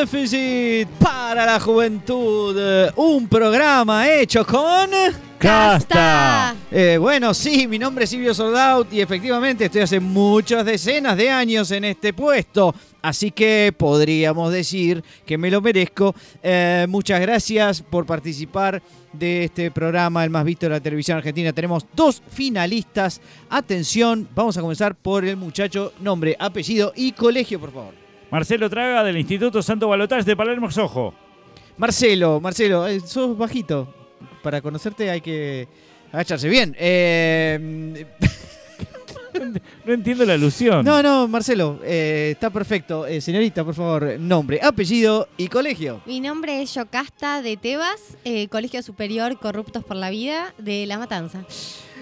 Déficit para la Juventud. Un programa hecho con... ¡Casta! Eh, bueno, sí, mi nombre es Silvio Soldaut y efectivamente estoy hace muchas decenas de años en este puesto. Así que podríamos decir que me lo merezco. Eh, muchas gracias por participar de este programa, el más visto de la televisión argentina. Tenemos dos finalistas. Atención, vamos a comenzar por el muchacho, nombre, apellido y colegio, por favor. Marcelo Traga del Instituto Santo Balotage de Palermo Sojo. Marcelo, Marcelo, eh, sos bajito. Para conocerte hay que agacharse bien. Eh, No entiendo la alusión. no, no, Marcelo, eh, está perfecto. Eh, señorita, por favor, nombre, apellido y colegio. Mi nombre es Yocasta de Tebas, eh, Colegio Superior Corruptos por la Vida de La Matanza.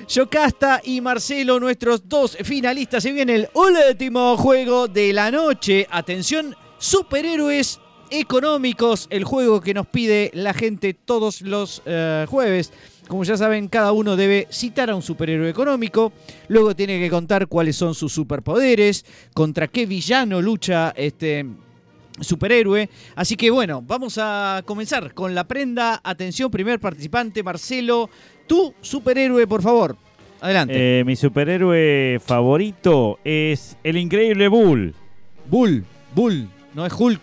Yocasta y Marcelo, nuestros dos finalistas. Se viene el último juego de la noche. Atención, superhéroes económicos, el juego que nos pide la gente todos los eh, jueves. Como ya saben, cada uno debe citar a un superhéroe económico, luego tiene que contar cuáles son sus superpoderes, contra qué villano lucha este superhéroe. Así que bueno, vamos a comenzar con la prenda. Atención, primer participante, Marcelo, tu superhéroe, por favor. Adelante. Eh, mi superhéroe favorito es el increíble Bull. Bull, Bull, no es Hulk.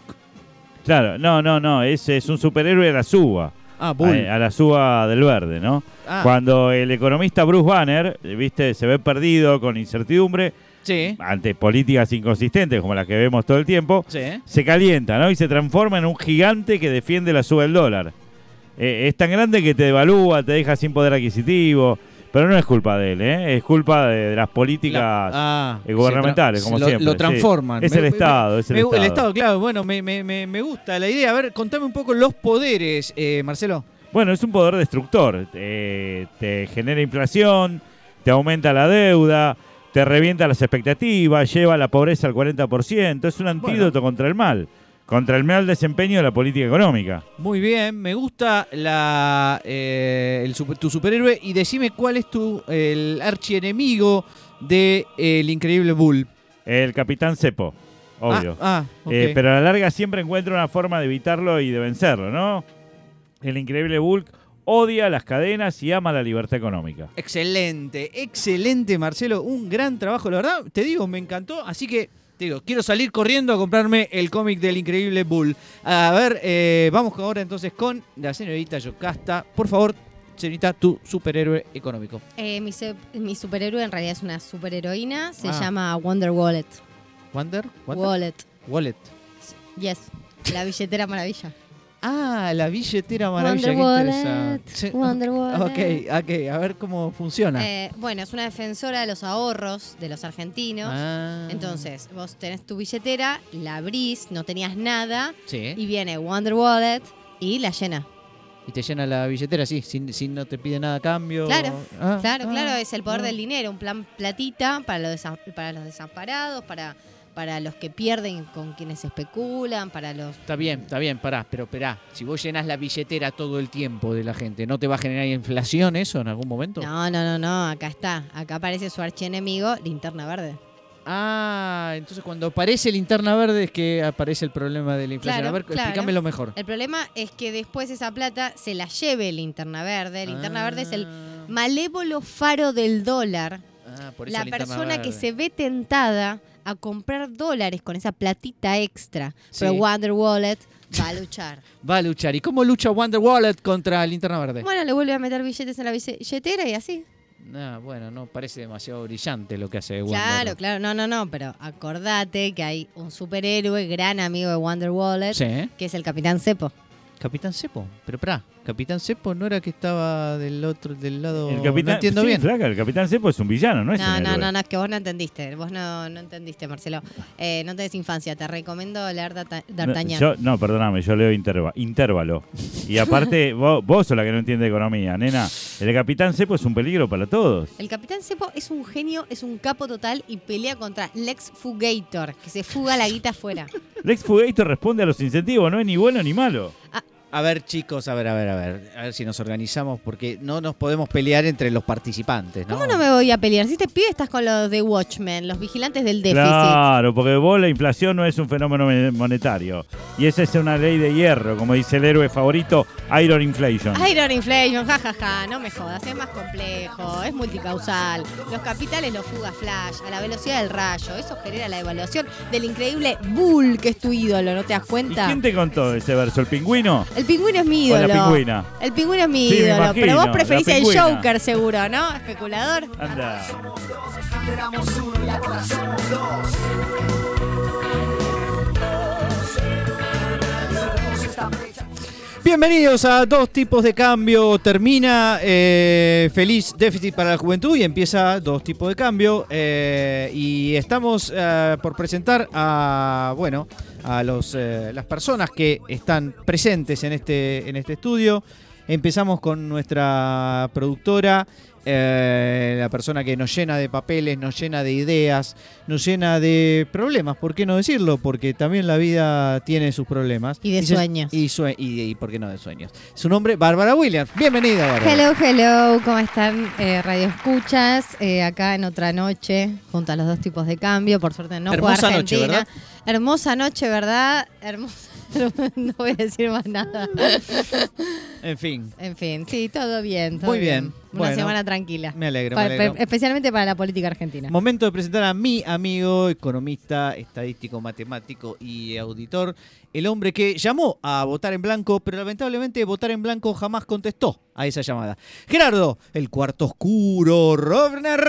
Claro, no, no, no, es, es un superhéroe de la suba. Ah, Bull. A, a la suba del verde, ¿no? Ah, Cuando el economista Bruce Banner, eh, viste, se ve perdido con incertidumbre sí, ante políticas inconsistentes como las que vemos todo el tiempo, sí. se calienta, ¿no? Y se transforma en un gigante que defiende la suba del dólar. Eh, es tan grande que te devalúa, te deja sin poder adquisitivo, pero no es culpa de él, ¿eh? Es culpa de, de las políticas Ah, eh, gubernamentales, como lo, siempre. Lo sí. transforman. Es Me- el me- Estado, es el me- Estado. El Estado, claro. Bueno, me, me- me- gusta la idea. A ver, contame un poco los poderes, eh, Marcelo. Bueno, es un poder destructor. Eh, te genera inflación, te aumenta la deuda, te revienta las expectativas, lleva la pobreza al 40%. Es un antídoto contra el mal, contra el mal desempeño de la política económica. Muy bien, me gusta la, eh, el tu superhéroe y decime cuál es tu el archienemigo de eh, el increíble Bull. El capitán Cepo, obvio. Ah, ah, ok. Eh, pero a la larga siempre encuentra una forma de evitarlo y de vencerlo, ¿no? El increíble Bulk odia las cadenas y ama la libertad económica. Excelente, excelente, Marcelo. Un gran trabajo, la verdad. Te digo, me encantó. Así que, digo, quiero salir corriendo a comprarme el cómic del increíble Bull. A ver, eh, vamos ahora entonces con la señorita Yocasta. Por favor, señorita, tu superhéroe económico. Eh, mi, superhéroe en realidad es una superheroína, se Ah. llama Wonder Wallet. Wonder? Wonder? Wallet, Wallet. yes, la billetera maravilla. Ah, la billetera maravilla, Wonder Wallet. Wonder Wallet. Ok, ok, a ver cómo funciona. Eh, bueno, es una defensora de los ahorros de los argentinos. Ah. Entonces, vos tenés tu billetera, la abrís, no tenías nada, Sí. y viene Wonder Wallet y la llena. Y te llena la billetera, sí, sin, sin no te pide nada a cambio. Claro, Ah, Claro, ah, claro, es el poder del dinero, un plan platita para los, desa- para los desamparados, para, para los que pierden con quienes especulan, para los... Está bien, está bien, pará, pero esperá. Si vos llenas la billetera todo el tiempo de la gente, ¿no te va a generar inflación eso en algún momento? No, no, no, no, acá está. Acá aparece su archienemigo, linterna verde. Ah, entonces cuando aparece linterna verde es que aparece el problema de la inflación. Claro, a ver, claro. explícamelo mejor. El problema es que después esa plata se la lleve linterna verde. Linterna verde es el Ah, malévolo faro del dólar. ah, por eso La persona que se ve tentada a comprar dólares con esa platita extra. Sí. Pero Wonder Wallet va a luchar. Va a luchar. ¿Y cómo lucha Wonder Wallet contra linterna verde? bueno, le vuelve a meter billetes en la billetera y así. Ah, bueno, no parece demasiado brillante lo que hace Wonder. Claro, claro, no, no, no, pero acordate que hay un superhéroe, gran amigo de Wonder Wallet, Sí, que es el Capitán Cepo. Capitán Cepo. Pero pará, Capitán Cepo no era que estaba del otro, del lado. El capitán, no entiendo sí, bien. flaca, el capitán Cepo es un villano, no es No, no, no, no, es que vos no entendiste, vos no, no entendiste, Marcelo. Eh, no tenés infancia, te recomiendo leer D'Arta- No, D'Artagnan. yo- no, perdóname, yo leo interva- intervalo. Y aparte, vos, vos sos la que no entiende economía, nena. El capitán Cepo es un peligro para todos. El Capitán Cepo es un genio, es un capo total y pelea contra Lex Fugator, que se fuga la guita afuera. Lex Fugator responde a los incentivos, no es ni bueno ni malo. A ver, chicos, a ver, a ver, a ver. A ver si nos organizamos porque no nos podemos pelear entre los participantes, ¿no? ¿Cómo no me voy a pelear? Si este pibe estás con los de Watchmen, los vigilantes del déficit. Claro, porque vos la inflación no es un fenómeno me- monetario. Y esa es una ley de hierro, como dice el héroe favorito, Iron Inflation. Iron Inflation, jajaja, no me jodas, es más complejo, es multicausal. Los capitales los fuga Flash a la velocidad del rayo. Eso genera la evaluación del increíble Bull, que es tu ídolo, ¿no te das ¿Y cuenta? quién te contó ese verso? ¿El pingüino? El pingüino es mi ¿O ídolo. la pingüina? El pingüino es mi Sí, me ídolo, imagino, pero vos preferís el. Joker seguro, ¿no? Especulador. Anda. Bienvenidos a Dos Tipos de Cambio. Termina eh, Feliz Déficit para la Juventud y empieza Dos Tipos de Cambio. eh, y estamos eh, por presentar a, bueno, a los, las personas que están presentes en este, en este estudio. Empezamos con nuestra productora, eh, la persona que nos llena de papeles, nos llena de ideas, nos llena de problemas, ¿por qué no decirlo? Porque también la vida tiene sus problemas. Y de sueños. Y, sue- y, y ¿por qué no de sueños? Su nombre, Bárbara Williams. Bienvenida, Bárbara. Hello, hello, ¿cómo están eh, Radio Escuchas? Eh, acá en otra noche, junto a los dos tipos de cambio, por suerte no Hermosa noche, Argentina. ¿verdad? Hermosa noche, ¿verdad? Hermosa. no voy a decir más nada. En fin, En fin, sí, todo bien. todo Muy bien. Una Bueno, semana tranquila. me alegro, me alegro. pe- especialmente para la política argentina. Momento de presentar a mi amigo, economista, estadístico, matemático y auditor, el hombre que llamó a votar en blanco, pero lamentablemente votar en blanco jamás contestó a esa llamada. Gerardo, el cuarto oscuro, Rovner.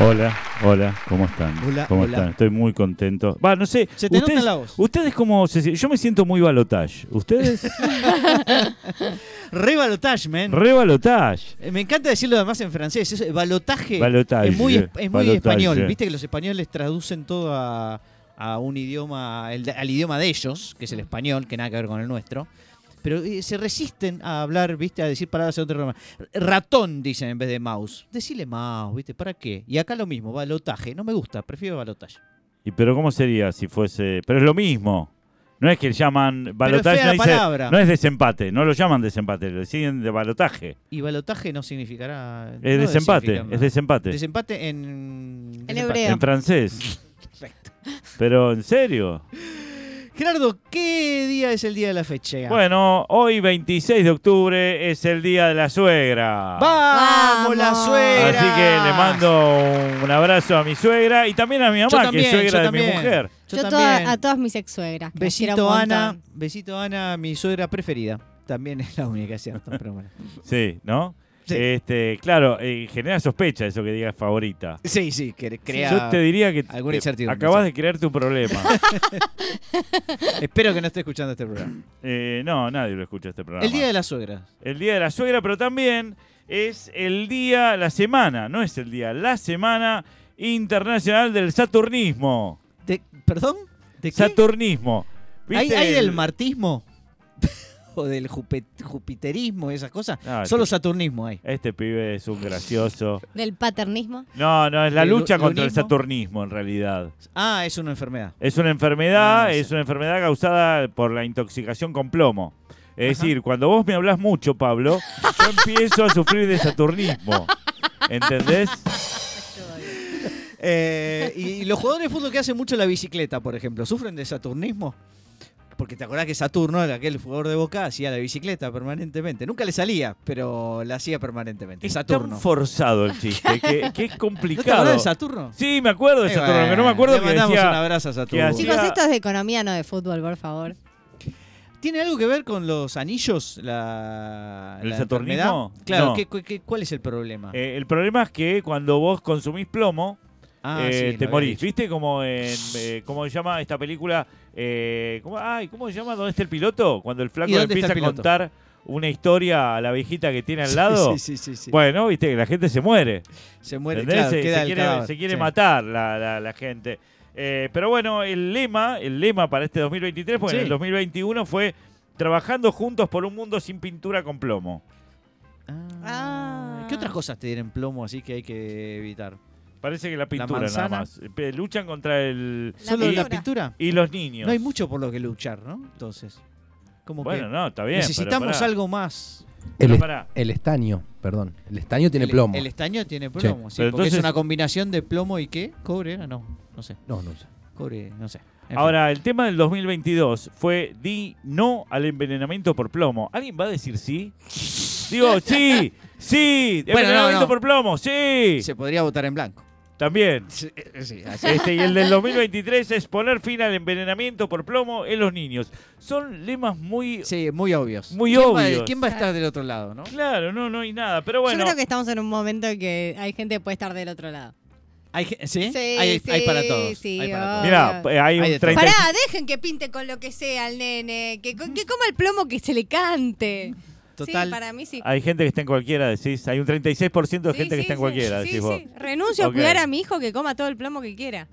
Hola, hola, ¿cómo están? Hola, ¿Cómo hola. están? Estoy muy contento. Va, no sé. Se te ustedes, la voz. ¿Ustedes se sie- Yo me siento muy balotage. ¿Ustedes? Re balotage, man. Re balotage. Eh, Me encanta decirlo además en francés. Es, balotaje Balotage, es muy, eh, es muy balotage. español. Viste que los españoles traducen todo a, a un idioma, el al idioma de ellos, que es el español, que nada que ver con el nuestro. Pero eh, se resisten a hablar, viste, a decir palabras de otro idioma. Ratón dicen en vez de mouse. Decile mouse, viste, ¿para qué? Y acá lo mismo, balotaje. No me gusta, prefiero balotaje. ¿Y pero cómo sería si fuese.? Pero es lo mismo. No es que llaman balotaje, fea no, la dice- palabra. no es desempate, no lo llaman desempate, lo siguen de balotaje. Y balotaje no significará. Es no desempate, es desempate. Desempate en. desempate. hebreo. En francés. Perfecto. Pero en serio. Gerardo, ¿qué día es el día de la fecha? Bueno, hoy 26 de octubre es el día de la suegra. ¡Vamos, la suegra! Así que le mando un abrazo a mi suegra y también a mi mamá, que es suegra de también. mi mujer. Yo, Yo también. toda- a todas mis ex suegras. besito Ana, besito Ana, mi suegra preferida. También es la única, cierto, pero bueno. Sí, ¿no? Sí. Este, claro, eh, genera sospecha eso que digas favorita. Sí, sí, que crea. Yo te diría que alguna incertidumbre, acabas sí. de crear tu problema. Espero que no esté escuchando este programa. Eh, no, nadie lo escucha este programa. El día de la suegra. El día de la suegra, pero también es el día, la semana, no es el día, la semana internacional del saturnismo. De, ¿Perdón? ¿De qué? Saturnismo. ¿Hay, ¿Viste hay el- del martismo? ¿O del jupiterismo y esas cosas? Solo este- saturnismo hay. Este pibe es un gracioso. Del paternismo. No, no, es la ¿El lucha lu- contra el saturnismo en realidad. Ah, es una enfermedad. Es una enfermedad, Ah, es una enfermedad causada por la intoxicación con plomo. Es Ajá. decir, cuando vos me hablas mucho, Pablo, yo empiezo a sufrir de saturnismo. ¿Entendés? Eh, y, y los jugadores de fútbol que hacen mucho la bicicleta, por ejemplo, ¿sufren de saturnismo? Porque te acordás que Saturno, aquel jugador de Boca, hacía la bicicleta permanentemente. Nunca le salía, pero la hacía permanentemente. Es Saturno. tan forzado el chiste, que, que es ¿No te complicado. acordás de Saturno? Sí, me acuerdo de Saturno, que no me acuerdo le que mandamos decía... un abrazo a Saturno. hacía- Chicos, esto es de economía, no de fútbol, por favor. ¿Tiene algo que ver con los anillos? La, ¿El la saturnismo? enfermedad? Claro, No. ¿qué- qué- qué- cuál es el problema? Eh, el problema es que cuando vos consumís plomo, Ah, eh, sí, te morís. ¿Viste como en. eh, ¿Cómo se llama esta película? Eh, ¿cómo, ay, ¿Cómo se llama? ¿Dónde está el piloto? Cuando el flaco ¿Y le dónde está empieza a el contar una historia a la viejita que tiene al lado. Sí, sí, sí. Bueno, viste que la gente se muere. se muere, claro, se, queda se el quiere, se matar la, la- la gente. Eh, pero bueno, el lema, el lema para este 2023, porque en el 2021 fue trabajando juntos por un mundo sin pintura con plomo. Ah. ¿Qué otras cosas te tienen plomo así que hay que evitar? Parece que la pintura nada más. Luchan contra el... La ¿Solo la pintura. pintura? Y los niños. No hay mucho por lo que luchar, ¿no? Entonces. Como Bueno, que no, está bien. pero necesitamos pará. algo más. El, Pero est- pará. el estaño, perdón. El estaño tiene el, plomo. El estaño tiene plomo, sí, Pero porque es una combinación de plomo y qué? ¿Cobre era? No, no sé. No, no sé. Cobre, no sé. En fin. Ahora, el tema del 2022 fue di no al envenenamiento por plomo. ¿Alguien va a decir sí? Digo, sí, sí, Bueno, no, envenenamiento no. por plomo, sí. se podría votar en blanco. También. Sí, sí, así. Este, y el del 2023 es poner fin al envenenamiento por plomo en los niños. Son lemas muy... Sí, muy obvios. Muy ¿Quién obvios. Va, ¿Quién va a estar del otro lado, no? Claro, no, no hay nada. Pero bueno, Yo creo que estamos en un momento en que hay gente que puede estar del otro lado. Hay, ge- ¿sí? Sí, hay, sí, hay para todos. sí, hay para mira, eh, hay un de todo. 30 Pará, dejen que pinte con lo que sea al nene. Que, que coma el plomo que se le cante. Total. Sí, para mí sí. Hay gente que está en cualquiera, decís. Hay un 36% de Sí, gente que está en cualquiera, decís vos. Renuncio a cuidar a mi hijo que coma todo el plomo que quiera.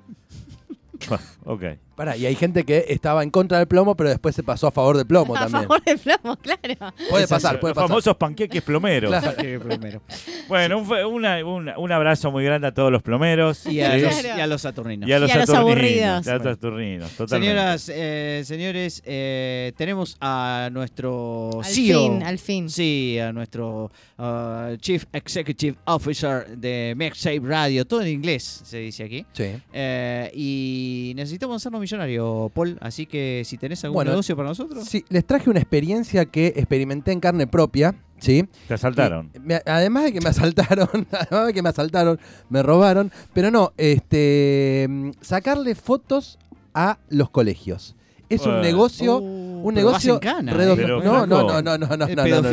ok. Pará, y hay gente que estaba en contra del plomo, pero después se pasó a favor del plomo a también. favor del plomo, claro. Puede pasar, puede Los pasar. famosos panqueques plomeros. Claro. Sí, primero. Bueno, un, fe- una- una- un abrazo muy grande a todos los plomeros. Y a, Sí. los, y a los saturninos. Y a los, Y a los saturninos, aburridos. y a los saturninos, totalmente. Señoras, eh, señores, eh, tenemos a nuestro Al CEO. fin, al fin. Sí, a nuestro uh, Chief Executive Officer de MaxSafe Radio, todo en inglés se dice aquí. Sí. Eh, y necesitamos hacernos millonarios, Paul, así que si tenés algún Bueno, negocio para nosotros. Sí, les traje una experiencia que experimenté en carne propia, ¿sí? Te asaltaron. Me- además de que me asaltaron, además de que me asaltaron, me robaron, pero no, este, sacarle fotos a los colegios. Es un Bueno. negocio, Uh, un negocio redondo- eh. No, no, no, no, no, no, no, es no, no, no.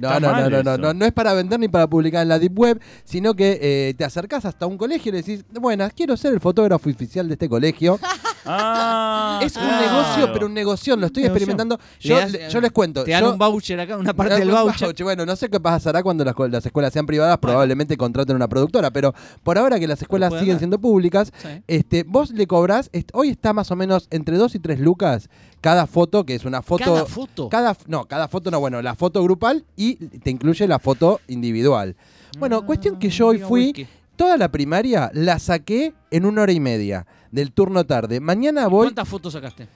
No, no, no, mal no, no, eso. no, no es para vender ni para publicar en la Deep Web, sino que eh, te acercás hasta un colegio y le decís, buenas, quiero ser el fotógrafo oficial de este colegio. Ah, es un negocio, pero un negocio, lo estoy Negocio. experimentando. Yo, das- le- yo les cuento. Te dan yo- un voucher acá, una parte Ah, del voucher. voucher. Bueno, no sé qué pasará cuando las, escuelas sean privadas, probablemente contraten una productora, pero por ahora que las escuelas siguen dar. siendo públicas, Sí. este, vos le cobrás, est- hoy está más o menos entre 2 y 3 lucas cada foto, que es una foto... Cada foto. cada no, cada foto no, bueno, la foto grupal y te incluye la foto individual. Bueno, cuestión que yo hoy fui, whisky. toda la primaria la saqué en una hora y media del turno tarde. Mañana voy, ¿Cuántas fotos sacaste?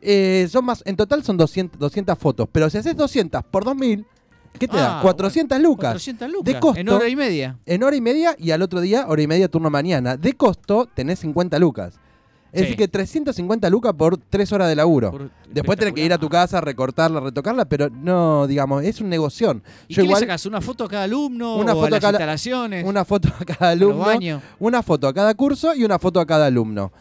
eh, son más, en total son 200, 200 fotos, pero si haces 200 por 2000, ¿qué te da? Ah, 400 lucas. 400 lucas. De costo. En hora y media. En hora y media y al otro día, hora y media, turno mañana. De costo, tenés 50 lucas. Es Sí. decir, que 350 lucas por 3 horas de laburo. Por- Después tenés que ir a tu casa, recortarla, retocarla, pero no, digamos, es un negoción. ¿Y Yo qué le igual, sacas? ¿Una foto a cada alumno? Una o foto a las cada- instalaciones? una foto a cada alumno, una foto a cada curso y una foto a cada alumno.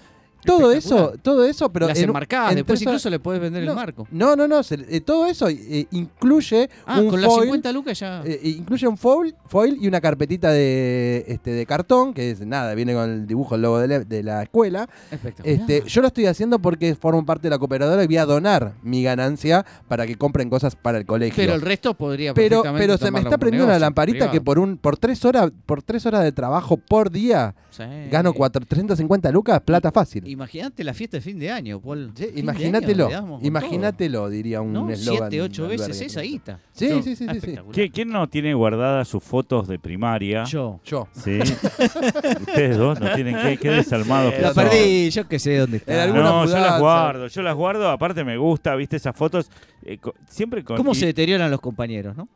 Todo eso, todo eso, pero las en enmarcadas. en Después tres horas- incluso le puedes vender no, el marco. No, no, no, se- eh, todo eso eh, incluye Ah, un con las foil, 50 lucas ya. eh, incluye un foil, foil y una carpetita de este de cartón, que es nada, viene con el dibujo, el logo de la, de la escuela. Espectacular. Este, yo lo estoy haciendo porque formo parte de la cooperadora y voy a donar mi ganancia para que compren cosas para el colegio. pero el resto podría pero, pero se me está prendiendo una negocio lamparita privado. que por un por tres horas por tres horas de trabajo por día Sí. gano cuatro- 350 lucas plata fácil. Imagínate la fiesta de fin de año, Paul. Sí, imagínatelo, imagínatelo, diría un ¿No? eslogan. Siete, ocho veces esa guita. Sí, Yo- sí, sí, sí, sí. espectacular. ¿Qui- ¿Quién no tiene guardadas sus fotos de primaria? Yo. Yo. Sí. Ustedes dos no tienen desalmados que La son. perdí, yo que sé dónde está. No, yo las mudanza. guardo, yo las guardo, aparte me gusta, viste esas fotos, eh, co- siempre con... ¿Cómo y- se deterioran los compañeros, no?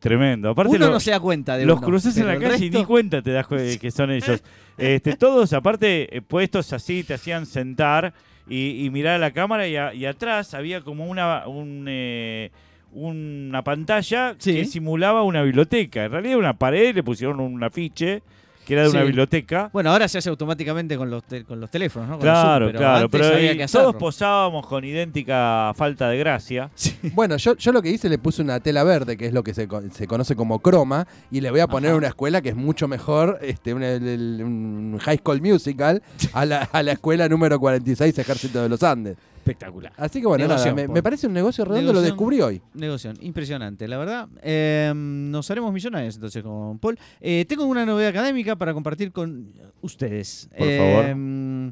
Tremendo, aparte Uno lo- no se da cuenta de los uno, cruzas en la calle y ni cuenta te das cu- que son ellos. Este, todos, aparte, eh, puestos así, te hacían sentar y, y mirar a la cámara y, a- y atrás había como una, un, eh, una pantalla Sí. que simulaba una biblioteca. En realidad era una pared, le pusieron un afiche que era de una biblioteca. Bueno, ahora se hace automáticamente con los, te- con los teléfonos, ¿no? Con el Claro, Zoom, pero claro, antes pero había que todos posábamos con idéntica falta de gracia. Bueno, yo, yo lo que hice le puse una tela verde, que es lo que se, se conoce como croma, y le voy a poner Ajá. una escuela que es mucho mejor, este, un, el- el- un High School Musical, a la, a la escuela número 46 Ejército de los Andes. Espectacular. Así que bueno, Negoción, nada, me, parece un negocio redondo, lo descubrí hoy. Negocio, impresionante, la verdad. Eh, nos haremos millonarios entonces con Paul. Eh, tengo una novedad académica para compartir con ustedes. Por Eh,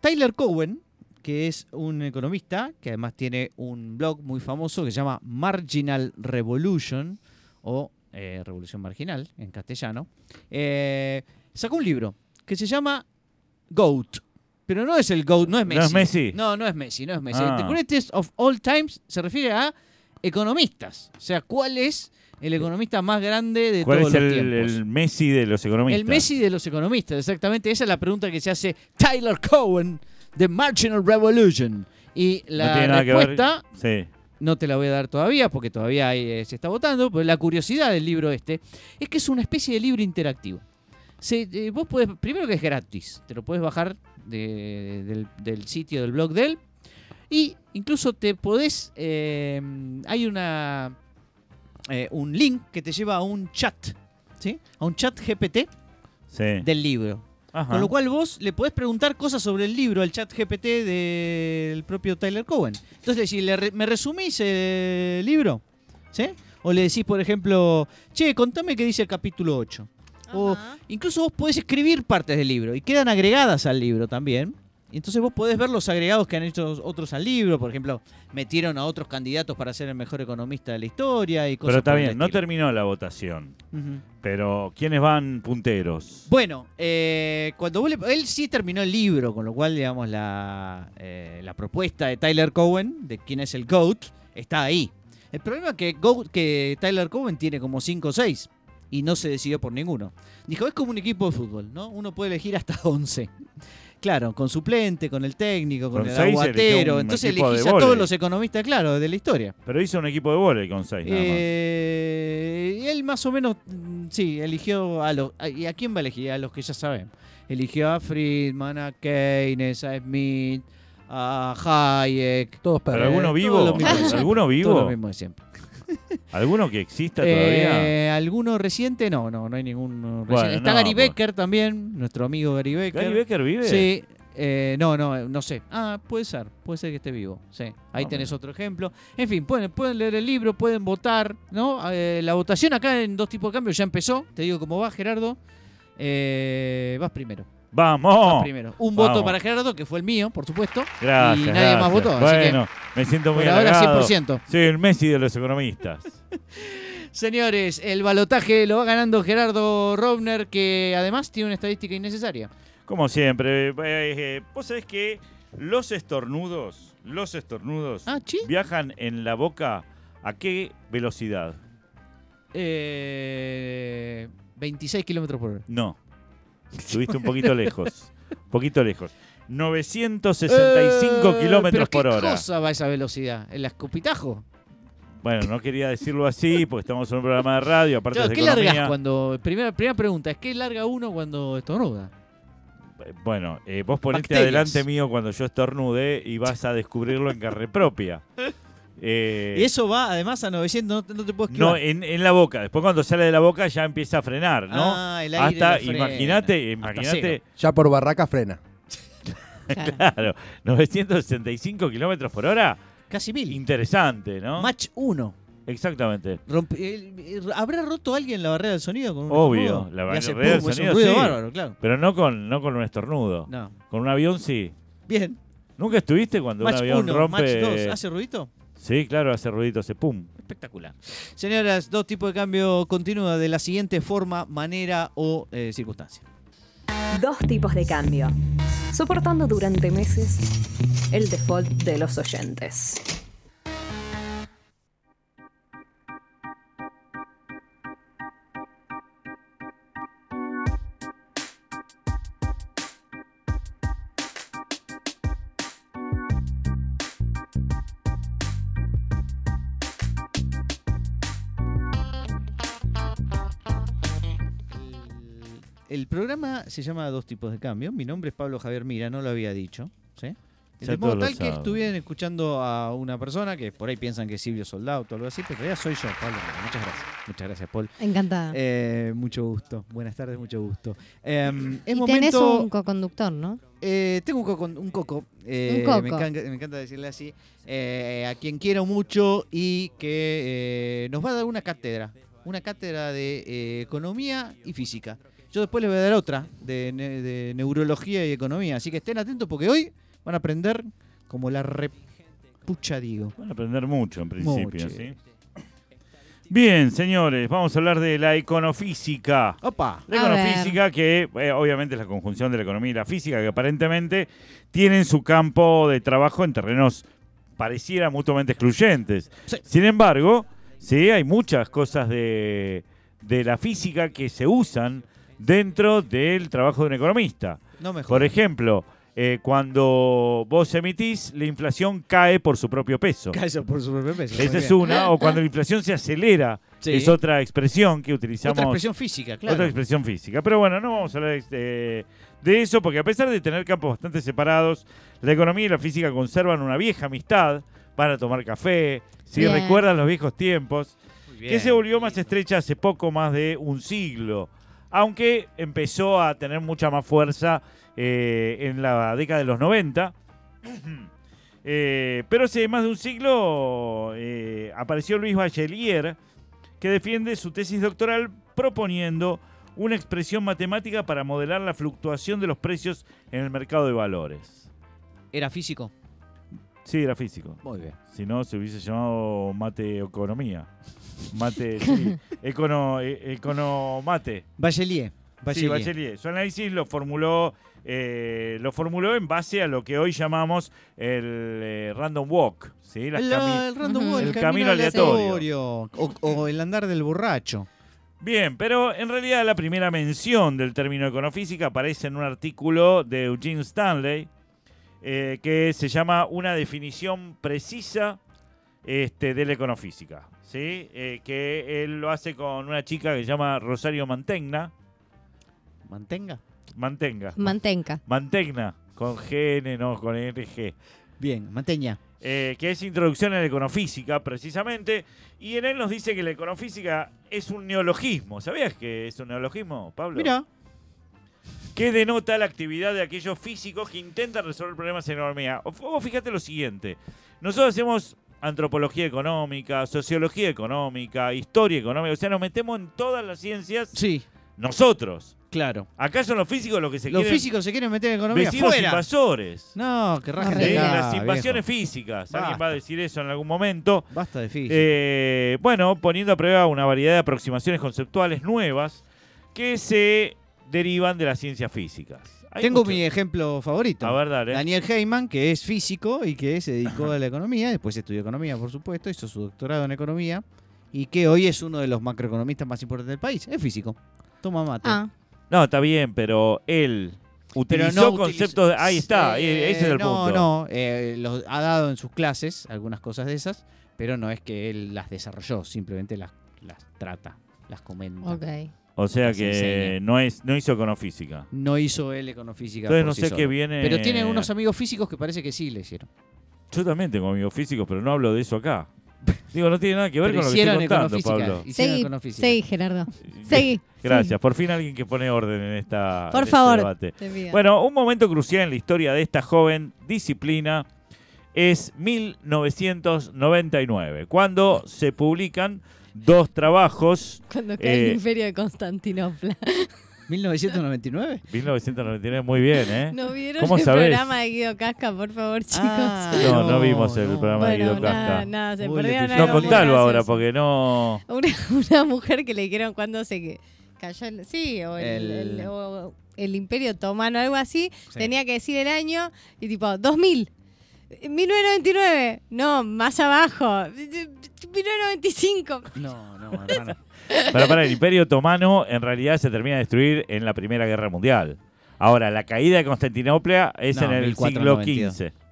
Tyler Cowen, que es un economista, que además tiene un blog muy famoso que se llama Marginal Revolution, o eh, Revolución Marginal en castellano, eh, sacó un libro que se llama GOAT, Pero no es el GOAT, no es Messi. ¿No es Messi? No, no es Messi, no es Messi. Ah. The greatest of all times se refiere a economistas. O sea, ¿cuál es el economista más grande de ¿Cuál todos es los el, tiempos? el Messi de los economistas? El Messi de los economistas, exactamente. Esa es la pregunta que se hace Tyler Cohen de Marginal Revolution. Y la respuesta Sí. no te la voy a dar todavía porque todavía hay, eh, se está votando, pero la curiosidad del libro este es que es una especie de libro interactivo. Se- eh, vos podés, primero que es gratis, te lo puedes bajar de- del, del sitio del blog de él y incluso te podés, eh, hay una eh, un link que te lleva a un chat, ¿sí? A un chat GPT Sí. del libro. Ajá. Con lo cual vos le podés preguntar cosas sobre el libro al chat GPT del propio Tyler Cohen. Entonces le decís, ¿le ¿me resumís el libro? ¿Sí? O le decís, por ejemplo, che, contame qué dice el capítulo 8. O incluso vos podés escribir partes del libro y quedan agregadas al libro también. Y entonces vos podés ver los agregados que han hecho otros al libro. Por ejemplo, metieron a otros candidatos para ser el mejor economista de la historia y cosas Pero está bien, no terminó la votación. Pero ¿quiénes van punteros? Bueno, eh, cuando vos le- él sí terminó el libro, con lo cual, digamos, la, eh, la propuesta de Tyler Cohen, de quién es el GOAT, está ahí. El problema es que, Goat- que Tyler Cohen tiene como 5 o 6 y no se decidió por ninguno. Dijo, es como un equipo de fútbol, ¿no? Uno puede elegir hasta 11. Claro, con suplente, con el técnico, con, Con el aguatero. un Entonces elegís a todos los economistas, claro, de la historia. Pero hizo un equipo de vóley con seis nada más. Eh, y él más o menos, mm, sí, eligió a los... ¿Y a quién va a elegir? A los que ya sabemos. Eligió a Friedman, a Keynes, a Smith, a Hayek. Todos ¿Pero perros. alguno todo vivo? ¿Alguno Todo vivo? lo mismo de siempre. ¿Alguno que exista todavía? Eh, ¿Alguno reciente? No, no, no hay ninguno Bueno, reciente. Está no, Gary pues. Becker también, nuestro amigo Gary Becker. ¿Gary Becker vive? Sí. eh, no, no, no sé. Ah, puede ser, puede ser que esté vivo. Sí, ahí Ah, tenés otro ejemplo. En fin, pueden, pueden leer el libro, pueden votar, ¿no? Eh, la votación acá en dos tipos de cambio ya empezó. Te digo cómo va, Gerardo. Eh, vas primero. ¡Vamos! primero. Un voto para Gerardo, que fue el mío, por supuesto. Gracias. Y nadie más votó, así que Bueno, me siento muy por ahora halagado. 100%. Soy el Messi de los economistas. Señores, el balotaje lo va ganando Gerardo Robner, que además tiene una estadística innecesaria. Como siempre, eh, eh, vos sabés que los estornudos, los estornudos Ah, ¿sí? viajan en la boca a qué velocidad? Eh, 26 kilómetros por hora. No. Estuviste un poquito lejos. Un poquito lejos. 965 Eh, kilómetros ¿pero por qué hora. cosa va esa velocidad? ¿El escupitajo? Bueno, no quería decirlo así porque estamos en un programa de radio, aparte Claro, de ¿Qué economía. largas cuando.? Primera, primera pregunta, ¿es qué larga uno cuando estornuda? Bueno, eh, vos ponete Bacterias. adelante mío cuando yo estornude y vas a descubrirlo en carne propia. Eh, Y eso va además a 900, no, no te puedo no, esquivar. en, en la boca. Después cuando sale de la boca ya empieza a frenar, ¿no? Ah, el aire Hasta, imagínate, Hasta imagínate. Ya por barraca frena. Claro. claro, 965 kilómetros por hora. Casi mil. Interesante, ¿no? Match 1. Exactamente. ¿Habrá roto alguien la barrera del sonido con un Obvio, estornudo? la barrera hace del pum, es sonido, un ruido sí. bárbaro, claro. Pero no con, no con un estornudo. No. Con un avión sí. Bien. ¿Nunca estuviste cuando Match un avión 1, rompe? match 2. ¿Hace ruidito? Sí, claro, hace ruidito, hace pum. Espectacular. Señoras, dos tipos de cambio continúa de la siguiente forma, manera o eh, circunstancia. Dos tipos de cambio. Soportando durante meses el default de los oyentes. Programa se llama Dos tipos de cambio. Mi nombre es Pablo Javier Mira, no lo había dicho. De modo tal que estuvieran escuchando a una persona que por ahí piensan que es Silvio Soldado o algo así, pero en realidad soy yo, Pablo. Muchas gracias. Muchas gracias, Paul. Encantada. Eh, mucho gusto. Buenas tardes, mucho gusto. Eh, es y tenés momento. un co-conductor, ¿no? Eh, tengo un coco. Un coco, eh, Un coco. Me, encanta, me encanta decirle así. eh, a quien quiero mucho y que eh, nos va a dar una cátedra. Una cátedra de eh, economía y física. Yo después les voy a dar otra de, ne- de neurología y economía. Así que estén atentos porque hoy van a aprender como la repucha digo. Van a aprender mucho en principio, Mucho. ¿sí? Bien, señores, vamos a hablar de la econofísica. Opa. La A ver. econofísica, que eh, obviamente es la conjunción de la economía y la física, que aparentemente tienen su campo de trabajo en terrenos pareciera mutuamente excluyentes. Sí. Sin embargo, sí, hay muchas cosas de, de la física que se usan dentro del trabajo de un economista. No me Por ejemplo, eh, cuando vos emitís, la inflación cae por su propio peso. Eso por su propio peso. Esa es una, o cuando la inflación se acelera, Sí. es otra expresión que utilizamos. Otra expresión física, claro. Otra expresión física. Pero bueno, no vamos a hablar de, de eso, porque a pesar de tener campos bastante separados, la economía y la física conservan una vieja amistad para tomar café, si Bien. recuerdan los viejos tiempos, que se volvió más estrecha hace poco más de un siglo, aunque empezó a tener mucha más fuerza eh, en la década de los 90. Eh, pero hace más de un siglo eh, apareció Luis Bachelier, que defiende su tesis doctoral proponiendo una expresión matemática para modelar la fluctuación de los precios en el mercado de valores. Era físico. Sí, era físico. Muy bien. Si no, se hubiese llamado mate economía. Mate, sí. Econo, e- economate. Bachelier. Sí, Bachelier. Su análisis lo formuló, eh, lo formuló en base a lo que hoy llamamos el eh, random walk. ¿sí? Las el, cami- el random Ujú. walk, El el, camino camino aleatorio. aleatorio. O, o el andar del borracho. Bien, pero en realidad la primera mención del término econofísica aparece en un artículo de Eugene Stanley eh, que se llama Una definición precisa este, de la econofísica. ¿sí? Eh, que él lo hace con una chica que se llama Rosario Mantegna. Mantenga. Mantenga. Mantenca. Mantegna. Con GN, no con RG. Bien, manteña. eh, que es Introducción a la Econofísica, precisamente, y en él nos dice que la econofísica es un neologismo. ¿Sabías que es un neologismo, Pablo? Mira. Que denota la actividad de aquellos físicos que intentan resolver problemas en economía. O, o fíjate lo siguiente, nosotros hacemos antropología económica, sociología económica, historia económica, o sea, nos metemos en todas las ciencias Sí, nosotros. claro. Acá son los físicos los que se Los quieren físicos se quieren meter en economía. vecinos ¡Fuera! invasores. No, que rajen de acá, las invasiones viejo. físicas. Alguien Basta. va a decir eso en algún momento. Basta de física. Eh, bueno, poniendo a prueba una variedad de aproximaciones conceptuales nuevas que se derivan de las ciencias físicas. Hay Tengo mi ejemplo favorito. A ver, dale. Daniel Heyman, que es físico y que se dedicó a la economía, después estudió economía, por supuesto, hizo su doctorado en economía y que hoy es uno de los macroeconomistas más importantes del país. Es físico. Toma mate. Ah, No, está bien, pero él Pero utilizó no conceptos. de- ahí está, Eh, ese es el no, punto. No, eh, los ha dado en sus clases algunas cosas de esas, pero no es que él las desarrolló, simplemente las, las trata, las comenta. ok. O sea que enseña. no es no hizo econofísica. No hizo él econofísica. Entonces por no sí sé solo. qué viene. Pero tiene unos amigos físicos que parece que sí le hicieron. Yo también tengo amigos físicos, pero no hablo de eso acá. Digo, no tiene nada que ver Pero con lo que hicieron estoy contando, econofísica. Pablo. Seguí, seguí, Gerardo. Seguí. Gracias. Por fin alguien que pone orden en esta Por en este favor. debate. Te pido. Bueno, un momento crucial en la historia de esta joven disciplina es 1999, cuando se publican dos trabajos. Cuando cae eh, el imperio de Constantinopla. 1999. 1999, muy bien, ¿eh? ¿No vieron ¿Cómo el sabés? programa de Guido Casca, por favor, chicos? Ah, No, no vimos el programa de Guido Casca. nada, se Uy, perdieron algo No, muy contalo ahora, porque no. Una, una mujer que le dijeron cuando se que- cayó el, sí o el, El- el- o el imperio otomano algo así Sí. tenía que decir el año y tipo 2000 1999 no más abajo 1995 No, no, hermano. Para, para, el Imperio Otomano en realidad se termina de destruir en la Primera Guerra Mundial. Ahora, la caída de Constantinopla es No, en el 1492. siglo XV.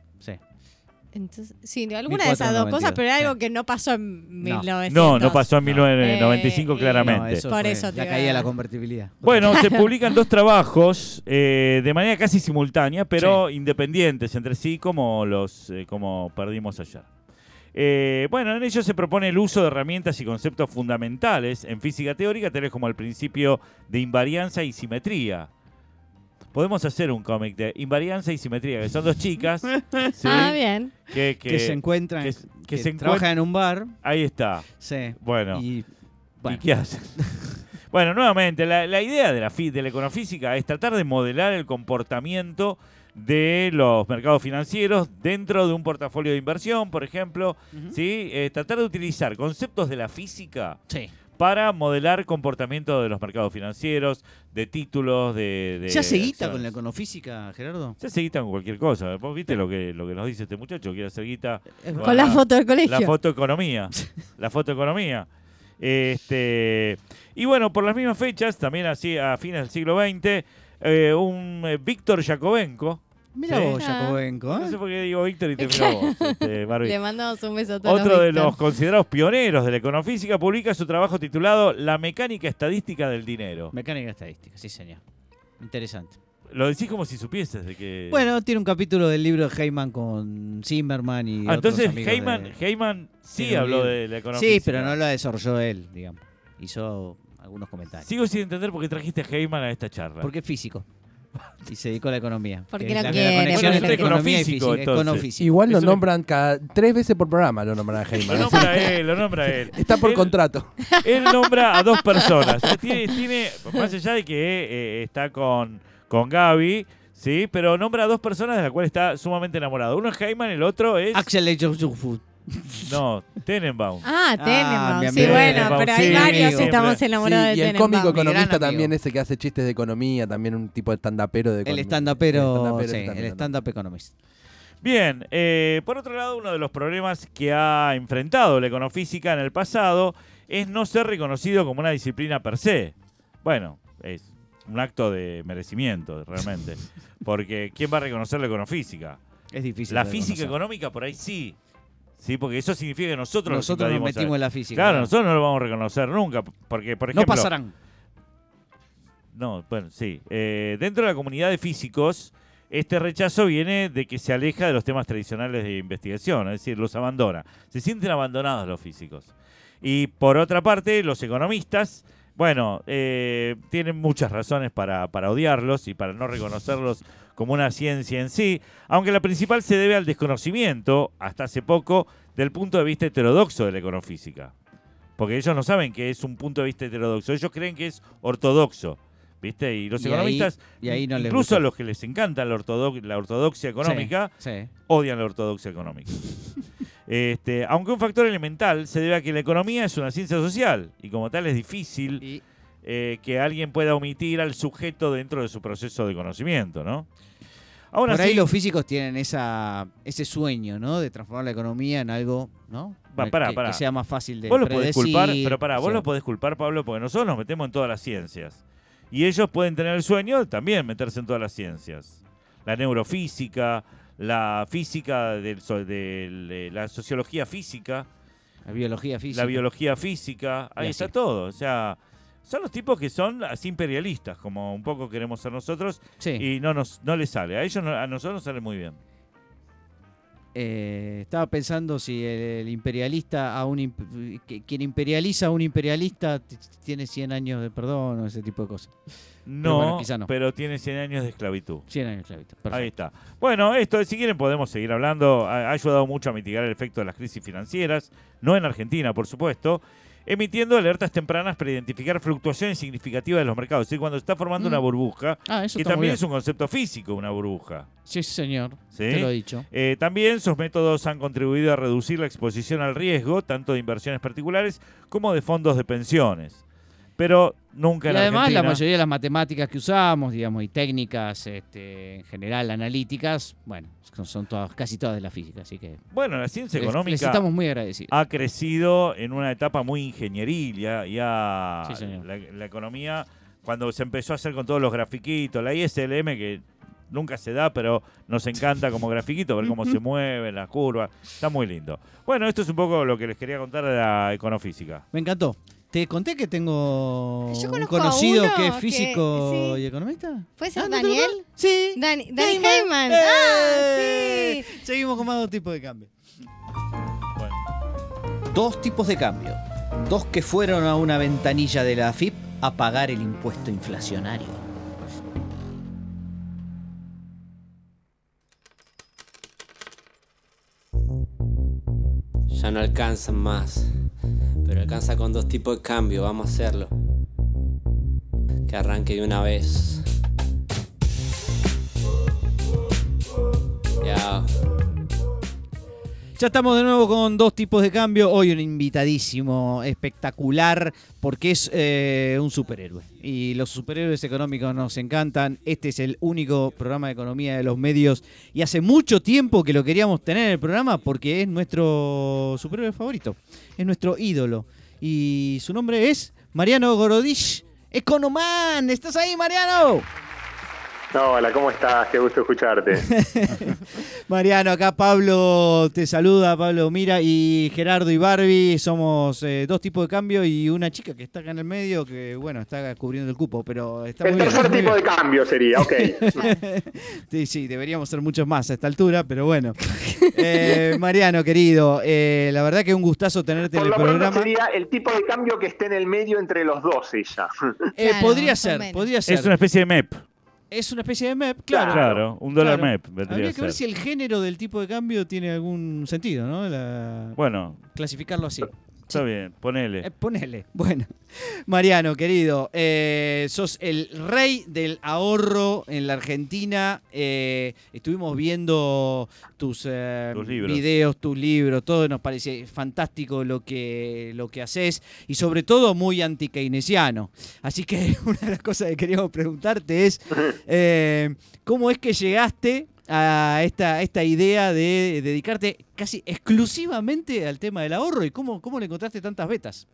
Sí. entonces sí alguna de esas dos 1492, cosas pero era algo que no pasó en 1900 No, no pasó en No. 1995 Eh, claramente. No, eso Por eso la caída de la convertibilidad. Bueno, se publican dos trabajos eh, de manera casi simultánea, pero independientes entre sí, como los eh, como perdimos ayer. Eh, bueno, en ellos se propone el uso de herramientas y conceptos fundamentales en física teórica, tales como el principio de invarianza y simetría. Podemos hacer un cómic de invarianza y simetría, que son dos chicas ¿sí? ah bien que, que, se encuentran, que- que, que se trabajan encuent- en un bar. Ahí está. Sí. Bueno, Y, ¿y bueno, qué hacen? Bueno, nuevamente, la, la idea de la, fi- de la econofísica es tratar de modelar el comportamiento de los mercados financieros dentro de un portafolio de inversión, por ejemplo, ¿sí? Eh, tratar de utilizar conceptos de la física Sí. Para modelar comportamiento de los mercados financieros, de títulos, de... de ¿Se hace guita con la econofísica, Gerardo? Se hace guita con cualquier cosa. Vos viste lo que, lo que nos dice este muchacho, quiere hacer guita Es Con la foto del colegio. la fotoeconomía. la fotoeconomía. Este, y bueno, por las mismas fechas, también así a fines del siglo XX, eh, un eh, Víctor Yakovenko. Mira Sí. vos, Ah. Jacobenco. No ¿eh? sé por qué digo Víctor y te miro a vos, este, Barbie. Le mandamos un beso a todos Otro de los considerados pioneros de la econofísica publica su trabajo titulado La mecánica estadística del dinero. Mecánica estadística, sí, señor. Interesante. Lo decís como si supieses de que... Bueno, tiene un capítulo del libro de Heyman con Zimmerman y. Ah, otros entonces amigos Heyman, de- Heyman sí habló libro. de la econofísica. Sí, pero no lo desarrolló él, digamos. Hizo algunos comentarios. Sigo sin entender por qué trajiste a Heyman a esta charla. Porque es físico. Y se dedicó a la economía. Porque es la, conexión entre no economía y física. entonces. Igual lo Eso nombran cada tres veces por programa, lo nombran a Lo Heyman. nombra él, lo nombra él. Está por Él- contrato. Él nombra a dos personas. Tiene, tiene más allá de que eh, está con, con Gaby, sí, pero nombra a dos personas de las cuales está sumamente enamorado. Uno es Heyman, el otro es. Axel Food. No, Tenenbaum. Ah, Tenenbaum. mi sí, amigo bueno, Tenenbaum, pero sí, hay varios amigo. estamos Sí, enamorados y de el Tenenbaum. cómico Mi gran economista también, ese que hace chistes de economía, también un tipo de stand-upero de El stand-upero, El sí, el stand-up economist. Bien, eh, por otro lado, uno de los problemas que ha enfrentado la econofísica en el pasado es no ser reconocido como una disciplina per se. Bueno, es un acto de merecimiento, realmente. Porque ¿quién va a reconocer la econofísica? Es difícil. La física reconocer. económica por ahí sí. Sí, porque eso significa que nosotros, Nosotros nos metimos en la física. Claro, nosotros no lo vamos a reconocer nunca. Porque, por ejemplo. No pasarán. No, bueno, sí. Eh, dentro de la comunidad de físicos, este rechazo viene de que se aleja de los temas tradicionales de investigación, es decir, los abandona. Se sienten abandonados los físicos. Y por otra parte, los economistas, bueno, eh, tienen muchas razones para, para odiarlos y para no reconocerlos como una ciencia en sí, aunque la principal se debe al desconocimiento, hasta hace poco, del punto de vista heterodoxo de la econofísica. Porque ellos no saben que es un punto de vista heterodoxo, ellos creen que es ortodoxo. ¿Viste? Y los Y ahí- economistas, y ahí no les incluso a los que les encanta la, ortodox- la ortodoxia económica, Sí, sí. odian la ortodoxia económica. este, aunque un factor elemental se debe a que la economía es una ciencia social y como tal es difícil Y eh, que alguien pueda omitir al sujeto dentro de su proceso de conocimiento, ¿no? Ahora por ahí los físicos tienen esa, ese sueño, ¿no? De transformar la economía en algo, ¿no? Va, pará, que, sea más fácil de vos lo podés culpar, pero pará, vos sea, lo podés culpar, Pablo, porque nosotros nos metemos en todas las ciencias. Y ellos pueden tener el sueño de también meterse en todas las ciencias. La neurofísica, la física, del, so- del- de la sociología física, La biología física. la biología física, ahí está todo. O sea, son los tipos que son así imperialistas, como un poco queremos ser nosotros, Sí. y no nos no les sale. A ellos no- a nosotros nos sale muy bien. Eh, estaba pensando si el, el imperialista a un imp- que- quien imperializa a un imperialista tiene 100 años de perdón o ese tipo de cosas. No, bueno, quizá no. pero tiene 100 años de esclavitud. 100 años de esclavitud. Ahí Perfecto. está. Bueno, esto, si quieren podemos seguir hablando. Ha, ha ayudado mucho a mitigar el efecto de las crisis financieras, no en Argentina, por supuesto, emitiendo alertas tempranas para identificar fluctuaciones significativas de los mercados. Es decir, cuando se está formando Mm. una burbuja, Ah, que también es un concepto físico, una burbuja. Sí, señor. ¿sí? Te lo he dicho. Eh, también sus métodos han contribuido a reducir la exposición al riesgo, tanto de inversiones particulares como de fondos de pensiones. Pero nunca Y en además Argentina. la mayoría de las matemáticas que usamos, digamos, y técnicas este, en general analíticas, bueno, son, todas, casi todas de la física, así que Bueno, la ciencia les, económica les estamos muy agradecidos. ha crecido en una etapa muy ingenieril. Ya, ya Sí, señor. la, la economía, cuando se empezó a hacer con todos los grafiquitos, la ISLM, que nunca se da, pero nos encanta como grafiquito, ver cómo se mueven las curvas. Está muy lindo. Bueno, esto es un poco lo que les quería contar de la econofísica. Me encantó. Te conté que tengo Yo un conozco a conocido uno que es que- físico sí. y economista. ¿Puede ser Ah, ¿no te lo Daniel? Sí. Dani, Dani Heyman. Heyman. ¡Eh! Ah, sí. Seguimos con más dos tipos de cambio. Bueno. Dos tipos de cambio. Dos que fueron a una ventanilla de la AFIP a pagar el impuesto inflacionario. Ya no alcanzan más. Pero alcanza con dos tipos de cambio, vamos a hacerlo. que arranque de una vez. Ya. Ya estamos de nuevo con dos tipos de cambio. Hoy un invitadísimo espectacular porque es eh, un superhéroe. Y los superhéroes económicos nos encantan. Este es el único programa de economía de los medios. Y hace mucho tiempo que lo queríamos tener en el programa porque es nuestro superhéroe favorito. Es nuestro ídolo. Y su nombre es Mariano Gorodich, Economan. ¿Estás ahí, Mariano? Hola, ¿cómo estás? Qué gusto escucharte. Mariano, acá Pablo te saluda, Pablo Mira y Gerardo y Barbie. Somos eh, dos tipos de cambio y una chica que está acá en el medio que, bueno, está cubriendo el cupo, pero está El muy bien. tercer muy tipo bien. de cambio sería, ok. Sí, sí, deberíamos ser muchos más a esta altura, pero bueno. Eh, Mariano, querido, eh, la verdad que un gustazo tenerte Por en el programa. sería el tipo de cambio que esté en el medio entre los dos ella. Eh, Claro, podría ser, podría ser. Es una especie de MEP. Es una especie de MEP, claro. Claro, un dólar Claro. MEP Habría a que ver si el género del tipo de cambio tiene algún sentido, ¿no? La- Bueno, Clasificarlo así. Está bien, ponele. Eh, ponele. Bueno, Mariano, querido, eh, sos el rey del ahorro en la Argentina. Eh, estuvimos viendo tus, eh, Tus libros. videos, tus libros, todo nos parece fantástico lo que, lo que haces y sobre todo muy anti-keynesiano. Así que una de las cosas que queríamos preguntarte es, eh, ¿cómo es que llegaste a esta, esta idea de dedicarte casi exclusivamente al tema del ahorro y cómo, cómo le encontraste tantas vetas?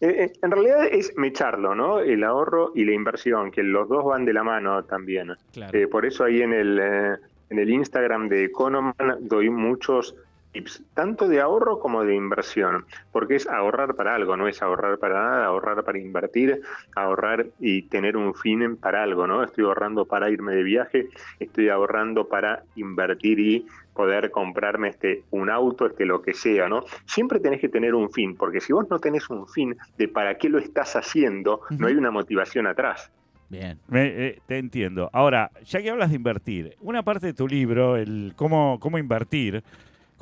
Eh, eh, en realidad es mecharlo, ¿no? El ahorro y la inversión, que los dos van de la mano también. Claro. Eh, por eso ahí en el, eh, en el Instagram de Economan doy muchos tips, tanto de ahorro como de inversión, porque es ahorrar para algo, no es ahorrar para nada, ahorrar para invertir, ahorrar y tener un fin para algo, ¿no? Estoy ahorrando para irme de viaje, estoy ahorrando para invertir y poder comprarme este un auto, este lo que sea, ¿no? Siempre tenés que tener un fin, porque si vos no tenés un fin de para qué lo estás haciendo, no hay una motivación atrás. Bien. Me- eh, te entiendo. Ahora, ya que hablas de invertir, una parte de tu libro, el cómo, cómo invertir,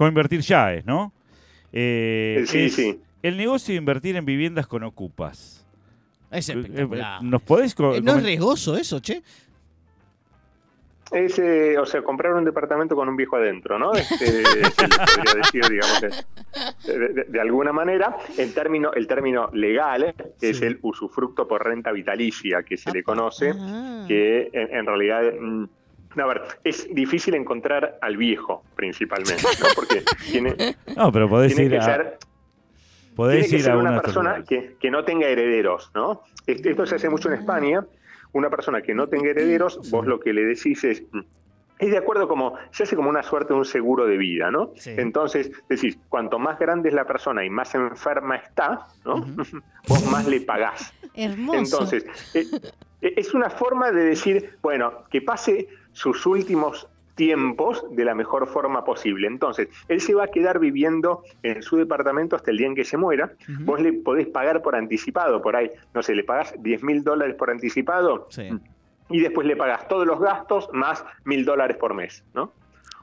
cómo invertir ya es, ¿no? Eh, Eh, sí, es sí. El negocio de invertir en viviendas con ocupas. Es Eh, espectacular. ¿Nos podés co- ¿No es riesgoso eso, che? Es, eh, o sea, comprar un departamento con un viejo adentro, ¿no? Este, se le podría decir, digamos, de, de- de alguna manera. El término, el término legal es Sí. el usufructo por renta vitalicia, que se le conoce, Ah. que en, en realidad... mm, a ver, es difícil encontrar al viejo, principalmente, ¿no? Porque tiene, No, pero podés tiene ir que a, ser podés tiene que ir ser a una persona que, que no tenga herederos, ¿no? Esto, esto se hace mucho en España. Una persona que no tenga herederos, vos lo que le decís es, mm, es de acuerdo como, se hace como una suerte de un seguro de vida, ¿no? Sí. Entonces, decís, cuanto más grande es la persona y más enferma está, ¿no? vos más le pagás. Hermoso. Entonces, eh, eh, es una forma de decir, bueno, que pase sus últimos tiempos de la mejor forma posible. Entonces, él se va a quedar viviendo en su departamento hasta el día en que se muera. Vos le podés pagar por anticipado, por ahí, no sé, le pagás 10 mil dólares por anticipado Sí. y después le pagas todos los gastos más mil dólares por mes, ¿no?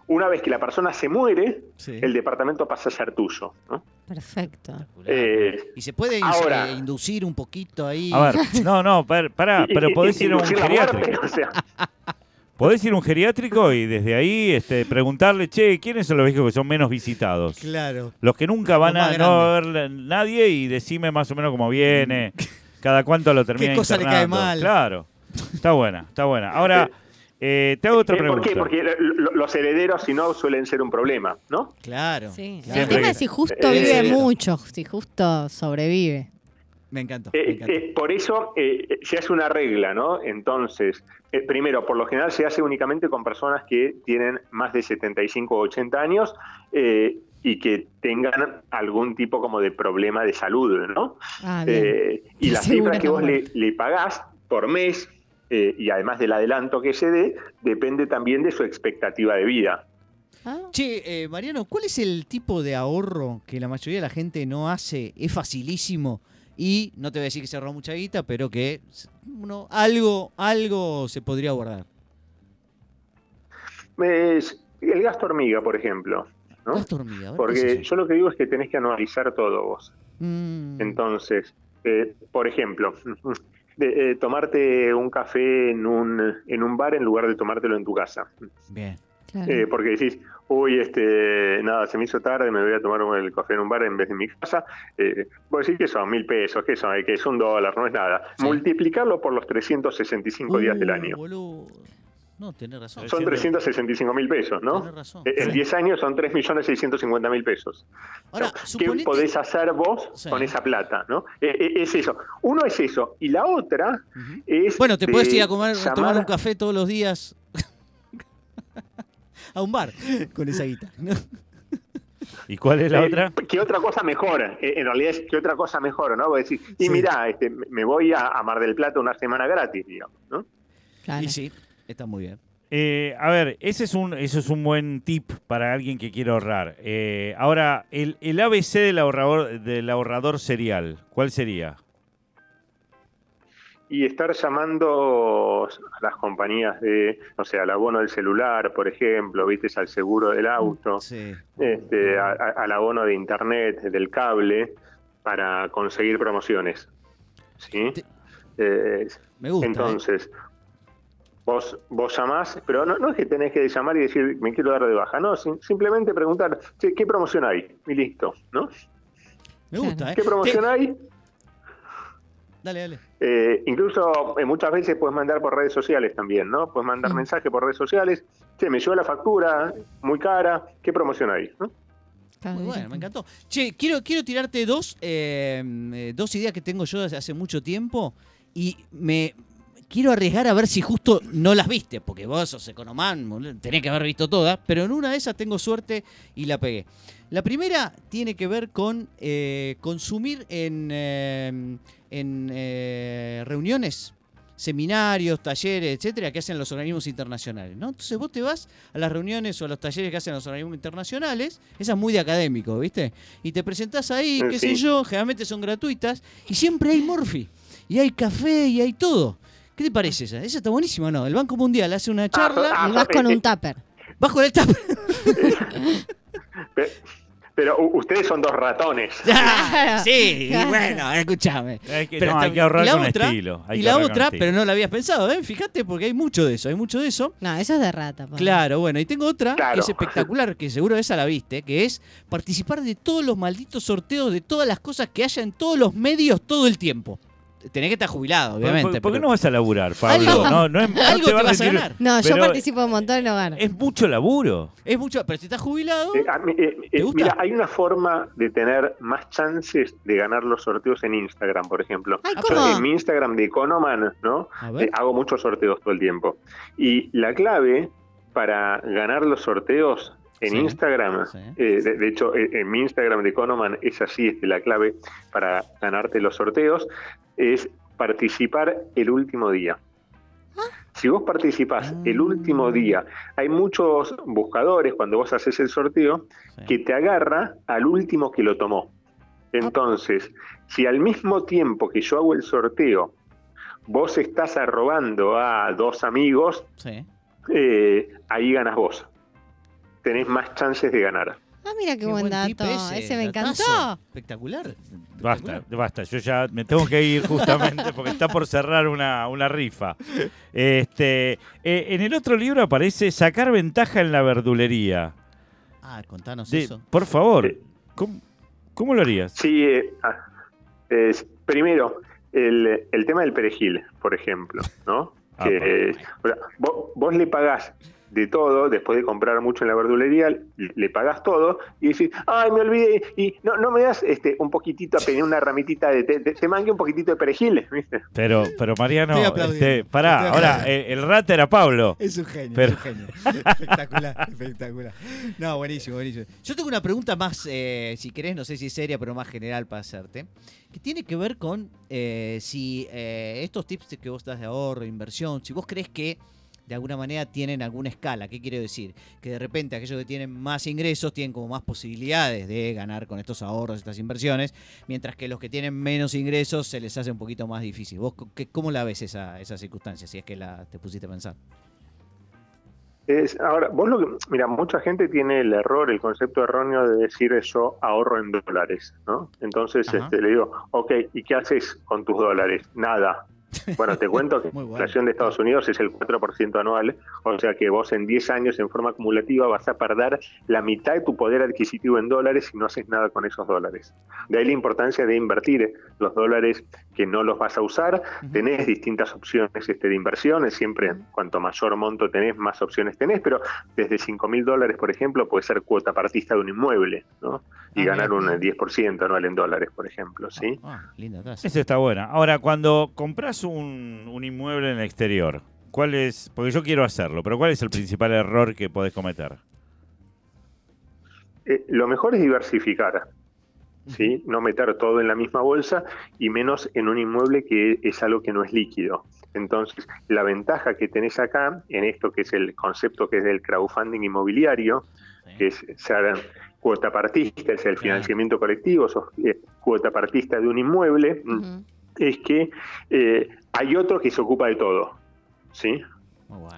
Una vez que la persona se muere, Sí. el departamento pasa a ser tuyo, ¿no? Perfecto. Eh, ¿Y se puede ahora- eh, inducir un poquito ahí? A ver, no, no, par- pará, y- pero podés ir a un muerte, geriátrico. o sea, Podés ir a un geriátrico y desde ahí este, preguntarle, che, ¿quiénes son los viejos que son menos visitados? Claro. Los que nunca van a no va a ver nadie y decime más o menos cómo viene, cada cuánto lo termina cosa le cae internando. mal? Claro, está buena, está buena. Ahora, eh, te hago otra Eh, ¿Por pregunta. qué? Porque lo- lo- los herederos, si no, suelen ser un problema, ¿no? Claro. Sí. claro. El tema es si justo Eh, vive sí. mucho, si justo sobrevive. Me encantó. me Eh, encantó. eh, por eso eh, se hace una regla, ¿no? Entonces, eh, primero, por lo general se hace únicamente con personas que tienen más de 75 o 80 años eh, y que tengan algún tipo como de problema de salud, ¿no? Ah, bien. Eh, y la cifra que vos le, pagás por mes eh, y además del adelanto que se dé, depende también de su expectativa de vida. Ah, Che, eh, Mariano, ¿cuál es el tipo de ahorro que la mayoría de la gente no hace? Es facilísimo y no te voy a decir que se ahorró mucha guita, pero que uno, algo, algo se podría guardar. Es el gasto hormiga, por ejemplo. ¿no? Gasto hormiga, a ver, ¿qué es Porque yo lo que digo es que tenés que anualizar todo vos. Mm, Entonces, eh, por ejemplo, de, eh, tomarte un café en un, en un bar en lugar de tomártelo en tu casa. Bien. Claro. Eh, porque decís, uy, este, nada, se me hizo tarde, me voy a tomar el café en un bar en vez de mi casa. Eh, vos decís que son mil pesos, que son, que es un dólar, no es nada. Sí. Multiplicarlo por los 365 días del Uh, año. boludo. No, tenés razón. Son 365 mil pesos, ¿no? Razón. Eh, En Sí. 10 años son 3.650.000 pesos. Ahora, ¿Qué podés hacer vos Sí. con esa plata? ¿no? Eh, eh, es eso. Uno es eso. Y la otra es. Bueno, te puedes ir a comer, a llamar- tomar un café todos los días a un bar con esa guita. ¿no? ¿Y cuál es la Eh, otra? ¿Qué otra cosa mejora? Eh, en realidad es ¿qué otra cosa mejora? ¿no? Vos decís, y Sí. mirá, este, me voy a, a Mar del Plata una semana gratis, digamos. ¿no? Claro. Y sí, está muy bien. Eh, a ver, ese es un, eso es un buen tip para alguien que quiere ahorrar. Eh, ahora, el, el ABC del ahorrador, del ahorrador serial, ¿cuál sería? Y estar llamando a las compañías de, no sé, al abono del celular, por ejemplo, viste, al seguro del auto, Sí. este, a- a- al abono de internet, del cable, para conseguir promociones. ¿Sí? Te- Eh, Me gusta. ¿eh? Entonces, vos, vos llamás, pero no, no es que tenés que llamar y decir, me quiero dar de baja, no, sim- simplemente preguntar, "Che, ¿qué promoción hay? Y listo, ¿no? Me gusta, ¿eh? ¿Qué promoción Te- hay? Dale, dale. Eh, incluso eh, muchas veces puedes mandar por redes sociales también, ¿no? Puedes mandar Mm. mensaje por redes sociales, che, me llegó la factura, muy cara, ¿qué promoción hay? ¿no? Muy bueno, me encantó. Che, quiero, quiero tirarte dos, eh, eh, dos ideas que tengo yo desde hace mucho tiempo y me quiero arriesgar a ver si justo no las viste, porque vos sos economán, tenés que haber visto todas, pero en una de esas tengo suerte y la pegué. La primera tiene que ver con eh, consumir en, eh, en eh, reuniones, seminarios, talleres, etcétera, que hacen los organismos internacionales, ¿no? Entonces vos te vas a las reuniones o a los talleres que hacen los organismos internacionales, esa es muy de académico, ¿viste? Y te presentás ahí, qué sí. sé yo, generalmente son gratuitas, y siempre hay Morphy, y hay café, y hay todo. ¿Qué te parece esa? Esa está buenísima, ¿no? El Banco Mundial hace una charla, ah, Y vas con eh, un tupper. vas con el tap. Pe- Pero ustedes son dos ratones. Sí, bueno, escúchame. Hay que, Pero no, hay que ahorrar y la con otra- estilo. hay y la otra, pero no la habías pensado, ¿eh? Fíjate, porque hay mucho de eso, hay mucho de eso. No, eso es de rata. pa. Claro, bueno, y tengo otra que es espectacular, que seguro esa la viste, que es participar de todos los malditos sorteos de todas las cosas que haya en todos los medios todo el tiempo. Tenés que estar jubilado, ¿Por- obviamente. ¿Por, por qué no vas a laburar, Pablo? Algo- no, no, es- no algo te te va a vas a ganar. No, yo participo un montón y no gano. Es mucho laburo. Es mucho, pero si estás jubilado, Eh, eh, ¿Te eh, gusta? mira, hay una forma de tener más chances de ganar los sorteos en Instagram, por ejemplo. Ay, Yo ¿cómo? en mi Instagram de Economan, ¿no? a Eh, ver. hago muchos sorteos todo el tiempo. Y la clave para ganar los sorteos en Sí, Instagram, sí. eh, de, de hecho, eh, en mi Instagram de Economan es así, es la clave para ganarte los sorteos, es participar el último día. Si vos participás el último día, hay muchos buscadores cuando vos haces el sorteo Sí. que te agarra al último que lo tomó. Entonces, si al mismo tiempo que yo hago el sorteo, vos estás arrobando a dos amigos, Sí. eh, ahí ganas vos. Tenés más chances de ganar. Ah, mira qué, Qué buen dato. ese, Ese, me encantó. Espectacular. Basta, Espectacular. basta. Yo ya me tengo que ir justamente porque está por cerrar una, una rifa. Este, eh, en el otro libro aparece sacar ventaja en la verdulería. Ah, contanos De- eso. por favor. ¿cómo, cómo lo harías? Sí, eh, ah, es- primero, el, el tema del perejil, por ejemplo, ¿no? Ah, Que, eh, vos, vos le pagás de todo, después de comprar mucho en la verdulería, le, pagás todo y decís, ay, me olvidé, y no, no me das este un poquitito, apenas una ramitita de, te, te- te mangué un poquitito de perejil, ¿viste? Pero, pero Mariano, este, pará, ahora, aplaudiendo. el, el rat era Pablo. Es un genio, Pero- es un genio. Espectacular, espectacular. No, buenísimo, buenísimo. Yo tengo una pregunta más, eh, si querés, no sé si seria, pero más general para hacerte, que tiene que ver con eh, si eh, estos tips que vos das de ahorro, inversión, si vos crees que de alguna manera tienen alguna escala. ¿Qué quiero decir? Que de repente aquellos que tienen más ingresos tienen como más posibilidades de ganar con estos ahorros, estas inversiones, mientras que los que tienen menos ingresos se les hace un poquito más difícil. ¿Vos qué- cómo la ves esa, esa circunstancia, si es que la te pusiste a pensar? Es, ahora, vos lo que, mira, mucha gente tiene el error, el concepto erróneo de decir yo ahorro en dólares, ¿no? Entonces este, le digo, ok, ¿y qué haces con tus dólares? Nada. Bueno, te cuento que la inflación de Estados Unidos es el 4% anual, o sea que vos en 10 años en forma acumulativa vas a perder la mitad de tu poder adquisitivo en dólares si no haces nada con esos dólares. De ahí la importancia de invertir los dólares que no los vas a usar. Tenés distintas opciones este, de inversiones, siempre cuanto mayor monto tenés, más opciones tenés, pero desde 5 mil dólares, por ejemplo, puede ser cuota partista de un inmueble, ¿no? Y Ah, ganar mira. un 10% anual en dólares, por ejemplo, ¿sí? Ah, linda tasa. Esa está buena. Ahora, cuando compras un, un inmueble en el exterior, ¿cuál es? Porque yo quiero hacerlo, pero ¿cuál es el principal error que podés cometer? Eh, lo mejor es diversificar, ¿sí? No meter todo en la misma bolsa y menos en un inmueble que es algo que no es líquido. Entonces, la ventaja que tenés acá, en esto que es el concepto que es del crowdfunding inmobiliario, que es ser cuota partista, es el financiamiento colectivo, sos eh, cuota partista de un inmueble, mm. Es que eh, hay otro que se ocupa de todo, ¿sí?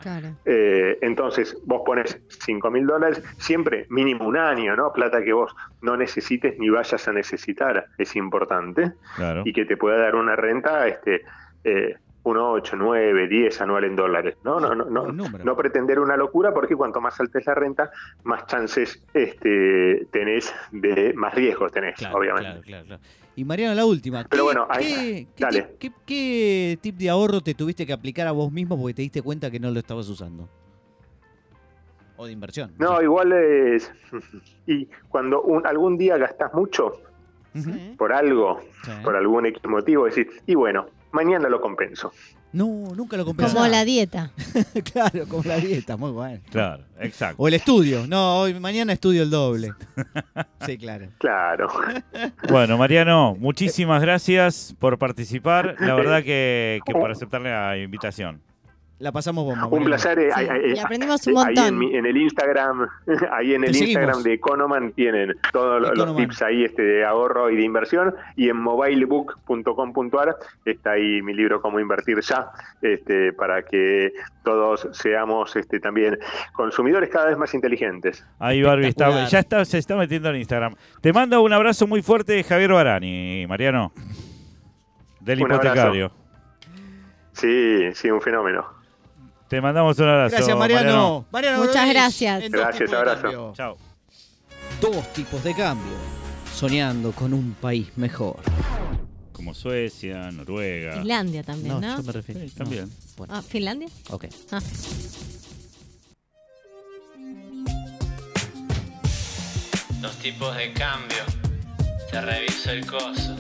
Claro. Eh, entonces, vos pones 5 mil dólares, siempre mínimo un año, ¿no? Plata que vos no necesites ni vayas a necesitar, es importante, Claro. y que te pueda dar una renta, este, eh, 1, 8, 9, 10 anual en dólares, ¿no? No, no, no, no pretender una locura, porque cuanto más alta es la renta, más chances este, tenés de, más riesgos tenés, Claro, obviamente. claro, claro, claro. Y Mariano, la última. Pero ¿Qué- bueno, ahí- ¿qué, qué dale. tip, qué- qué tip de ahorro te tuviste que aplicar a vos mismo porque te diste cuenta que no lo estabas usando? O de inversión. No, igual es... Y cuando un- algún día gastás mucho por algo, Sí. por algún X motivo, decir, y bueno, mañana lo compenso. No, nunca lo compré. Como la dieta. claro, como la dieta, muy bueno. Claro, exacto. O el estudio. No, hoy mañana estudio el doble. Sí, claro. Claro. Bueno, Mariano, muchísimas gracias por participar. La verdad que, que por aceptar la invitación. La pasamos bomba. Un placer. eh, Sí, ahí- ahí- y aprendimos un ahí montón. en, mi- en el Instagram, ahí en Te el seguimos. Instagram de Economan tienen todos los, tips ahí este de ahorro y de inversión y en mobilebook.com.ar está ahí mi libro Cómo invertir ya, este, para que todos seamos este, también consumidores cada vez más inteligentes. Ahí Barbie está, ya está, se está metiendo en Instagram. Te manda un abrazo muy fuerte de Javier Barani, Mariano. Del Un abrazo. hipotecario. Sí, sí, un fenómeno. Te mandamos un abrazo. Gracias, Mariano. Mariano Muchas Brodich, gracias. Gracias, abrazo. Chao. Dos tipos de cambio. Soñando con un país mejor. Como Suecia, Noruega. Finlandia también, ¿no? yo me refiero. Sí, también. no. Bueno, Ah, ¿Finlandia? ok. Ah. Dos tipos de cambio, te reviso el coso.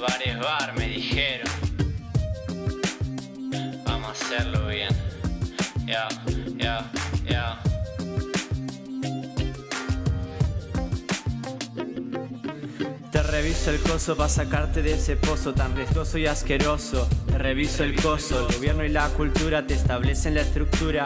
Bares bar me dijeron. Hacerlo bien. Ya, ya, ya. Te reviso el coso para sacarte de ese pozo tan riesgoso y asqueroso. Te reviso el coso, el gobierno y la cultura te establecen la estructura.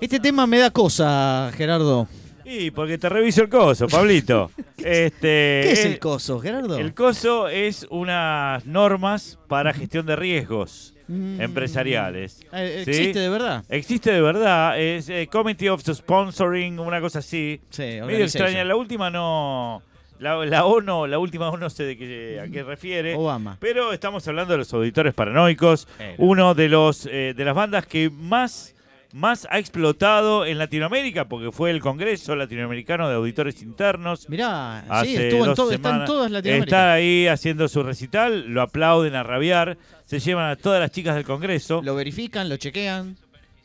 Este tema me da cosa, Gerardo. Y porque te reviso el coso, Pablito. este, ¿Qué es el coso, Gerardo? El coso es unas normas para gestión de riesgos Mm. empresariales. Eh, ¿sí? ¿Existe de verdad? Existe de verdad, es eh, Committee of Sponsoring, una cosa así. Sí, Medio extraña, la última no. La, la ONU, la última ONU no sé de qué, a qué refiere. Obama. Pero estamos hablando de los auditores paranoicos, Era. uno de los eh, de las bandas que más, más ha explotado en Latinoamérica, porque fue el Congreso Latinoamericano de Auditores Internos. Mirá, sí, Hace estuvo en dos todo, está en todas Latinoamérica. Está ahí haciendo su recital, lo aplauden a rabiar, se llevan a todas las chicas del Congreso. Lo verifican, lo chequean.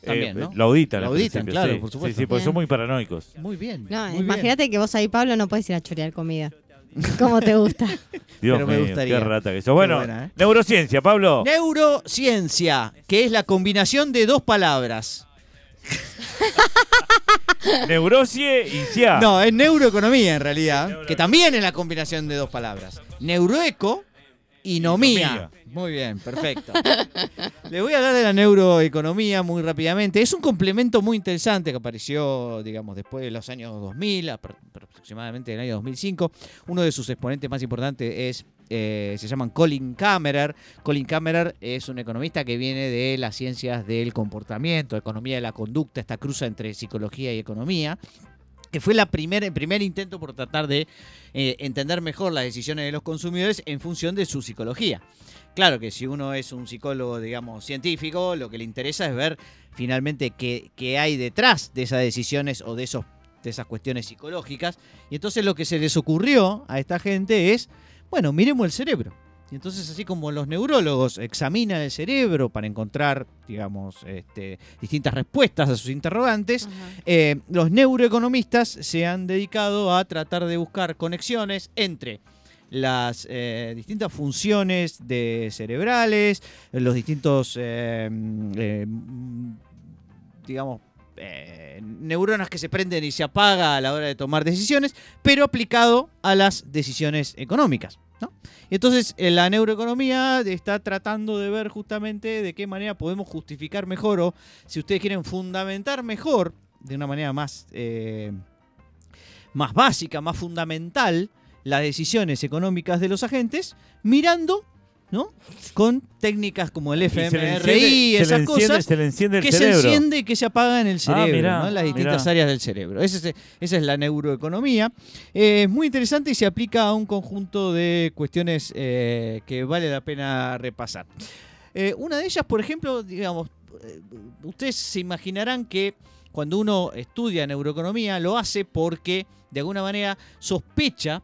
eh, También, ¿no? Lo auditan. Lo auditan, claro, sí. por supuesto. Sí, sí, porque Bien. son muy paranoicos. Muy bien. No, imagínate que vos ahí, Pablo, no puedes ir a chorear comida. ¿Cómo te gusta? Dios Pero me mío, gustaría. qué rata que sos. Bueno, buena, ¿eh? neurociencia, Pablo. Neurociencia, que es la combinación de dos palabras. Neurocie y cia. No, es neuroeconomía en realidad, que también es la combinación de dos palabras. Neuroeco y nomía. Muy bien, perfecto. Le voy a hablar de la neuroeconomía muy rápidamente. Es un complemento muy interesante que apareció, digamos, después de los años 2000, apro- aproximadamente en el año 2005. Uno de sus exponentes más importantes es, eh, se llaman Colin Kammerer. Colin Kammerer es un economista que viene de las ciencias del comportamiento, economía de la conducta, esta cruza entre psicología y economía que fue la primer, el primer intento por tratar de eh, entender mejor las decisiones de los consumidores en función de su psicología. Claro que si uno es un psicólogo, digamos, científico, lo que le interesa es ver finalmente qué, qué hay detrás de esas decisiones o de, esos, de esas cuestiones psicológicas. Y entonces lo que se les ocurrió a esta gente es, bueno, miremos el cerebro. Y entonces así como los neurólogos examinan el cerebro para encontrar, digamos, este, distintas respuestas a sus interrogantes, eh, los neuroeconomistas se han dedicado a tratar de buscar conexiones entre las eh, distintas funciones de cerebrales, los distintos, eh, digamos, eh, neuronas que se prenden y se apaga a la hora de tomar decisiones, pero aplicado a las decisiones económicas. ¿no? Y entonces eh, la neuroeconomía está tratando de ver justamente de qué manera podemos justificar mejor o, si ustedes quieren, fundamentar mejor, de una manera más, eh, más básica, más fundamental, las decisiones económicas de los agentes, mirando ¿no? con técnicas como el FMRI, se esas enciende- cosas se le enciende el que cerebro. se enciende y que se apaga en el cerebro, Ah, mirá, ¿no? en las distintas mirá. áreas del cerebro. Es- esa es la neuroeconomía. Eh, es muy interesante y se aplica a un conjunto de cuestiones eh, que vale la pena repasar. Eh, una de ellas, por ejemplo, digamos, ustedes se imaginarán que cuando uno estudia neuroeconomía lo hace porque de alguna manera sospecha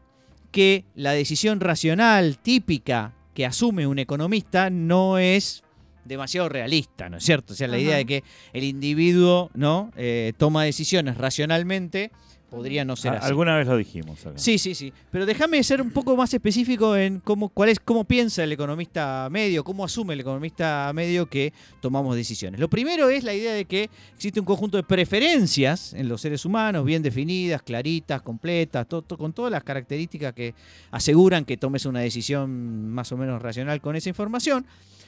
que la decisión racional típica que asume un economista no es demasiado realista, ¿no es cierto? O sea, la Ajá. idea de que el individuo no Eh, toma decisiones racionalmente podría no ser así. Alguna vez lo dijimos acá. Sí, sí, sí. Pero déjame ser un poco más específico en cómo, cuál es, cómo piensa el economista medio, cómo asume el economista medio que tomamos decisiones. Lo primero es la idea de que existe un conjunto de preferencias en los seres humanos, bien definidas, claritas, completas, to- to- con todas las características que aseguran que tomes una decisión más o menos racional con esa información.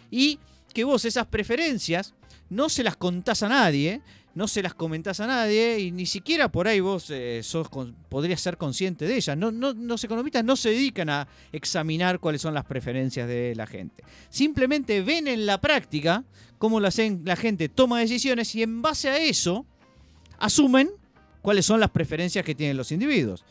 Y que vos esas preferencias no se las contás a nadie, no se las comentás a nadie y ni siquiera por ahí vos eh, sos con- podrías ser consciente de ellas. No, no, los economistas no se dedican a examinar cuáles son las preferencias de la gente. Simplemente ven en la práctica cómo la, gente toma decisiones y en base a eso asumen cuáles son las preferencias que tienen los individuos.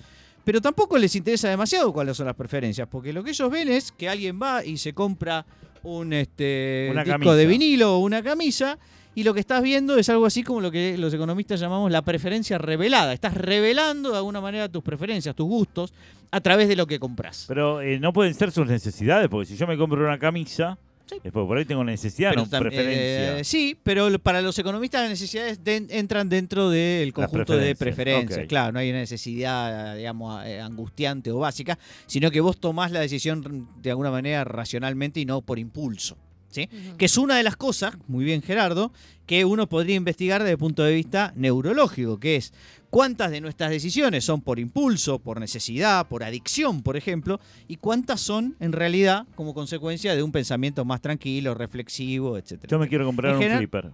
Pero tampoco les interesa demasiado cuáles son las preferencias, porque lo que ellos ven es que alguien va y se compra un este, Una disco camisa. de vinilo o una camisa y lo que estás viendo es algo así como lo que los economistas llamamos la preferencia revelada. Estás revelando de alguna manera tus preferencias, tus gustos, a través de lo que compras. Pero eh, no pueden ser sus necesidades, porque si yo me compro una camisa, Sí. después por ahí tengo necesidad, Pero no preferencia. eh, sí, pero para los economistas las necesidades de- entran dentro del conjunto de preferencias. Claro, no hay una necesidad, digamos, eh, angustiante o básica, sino que vos tomás la decisión de alguna manera racionalmente y no por impulso. ¿Sí? Que es una de las cosas, muy bien Gerardo, que uno podría investigar desde el punto de vista neurológico, que es cuántas de nuestras decisiones son por impulso, por necesidad, por adicción, por ejemplo, y cuántas son en realidad como consecuencia de un pensamiento más tranquilo, reflexivo, etcétera. Yo me quiero comprar En un general- flipper.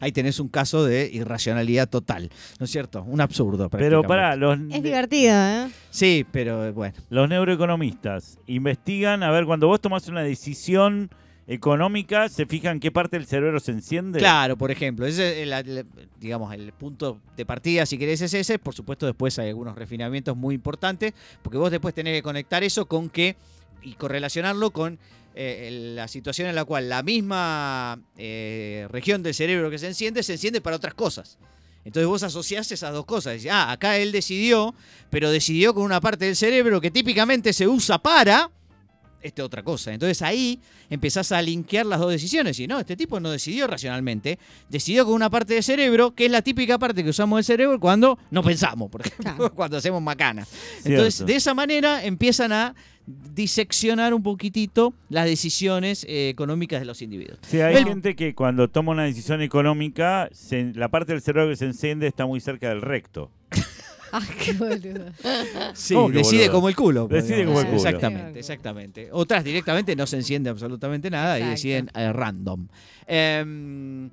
Ahí tenés un caso de irracionalidad total, ¿no es cierto? Un absurdo. Pero pará, los, Es divertido, ¿eh? Sí, pero eh, bueno. los neuroeconomistas investigan, a ver, cuando vos tomás una decisión económica, se fijan qué parte del cerebro se enciende. Claro, por ejemplo, ese es el, el- digamos, el punto de partida, si querés, es ese. Por supuesto, después hay algunos refinamientos muy importantes, porque vos después tenés que conectar eso con que, y correlacionarlo con eh, la situación en la cual la misma eh, región del cerebro que se enciende, se enciende para otras cosas. Entonces vos asociás esas dos cosas. Decís, ah, acá él decidió, pero decidió con una parte del cerebro que típicamente se usa para esta otra cosa. Entonces ahí empezás a linkear las dos decisiones. Y no, este tipo no decidió racionalmente, decidió con una parte del cerebro, que es la típica parte que usamos del cerebro cuando no pensamos, por ejemplo, Claro. cuando hacemos macana. Entonces, Cierto. de esa manera empiezan a diseccionar un poquitito las decisiones eh, económicas de los individuos. Sí, hay gente que cuando toma una decisión económica, se- la parte del cerebro que se enciende está muy cerca del recto. Ay, qué boludo. Sí, ¿Cómo que decide boludo? como el culo. Decide como el culo. Exactamente, exactamente. Otras directamente no se enciende absolutamente nada y deciden eh, random. Em,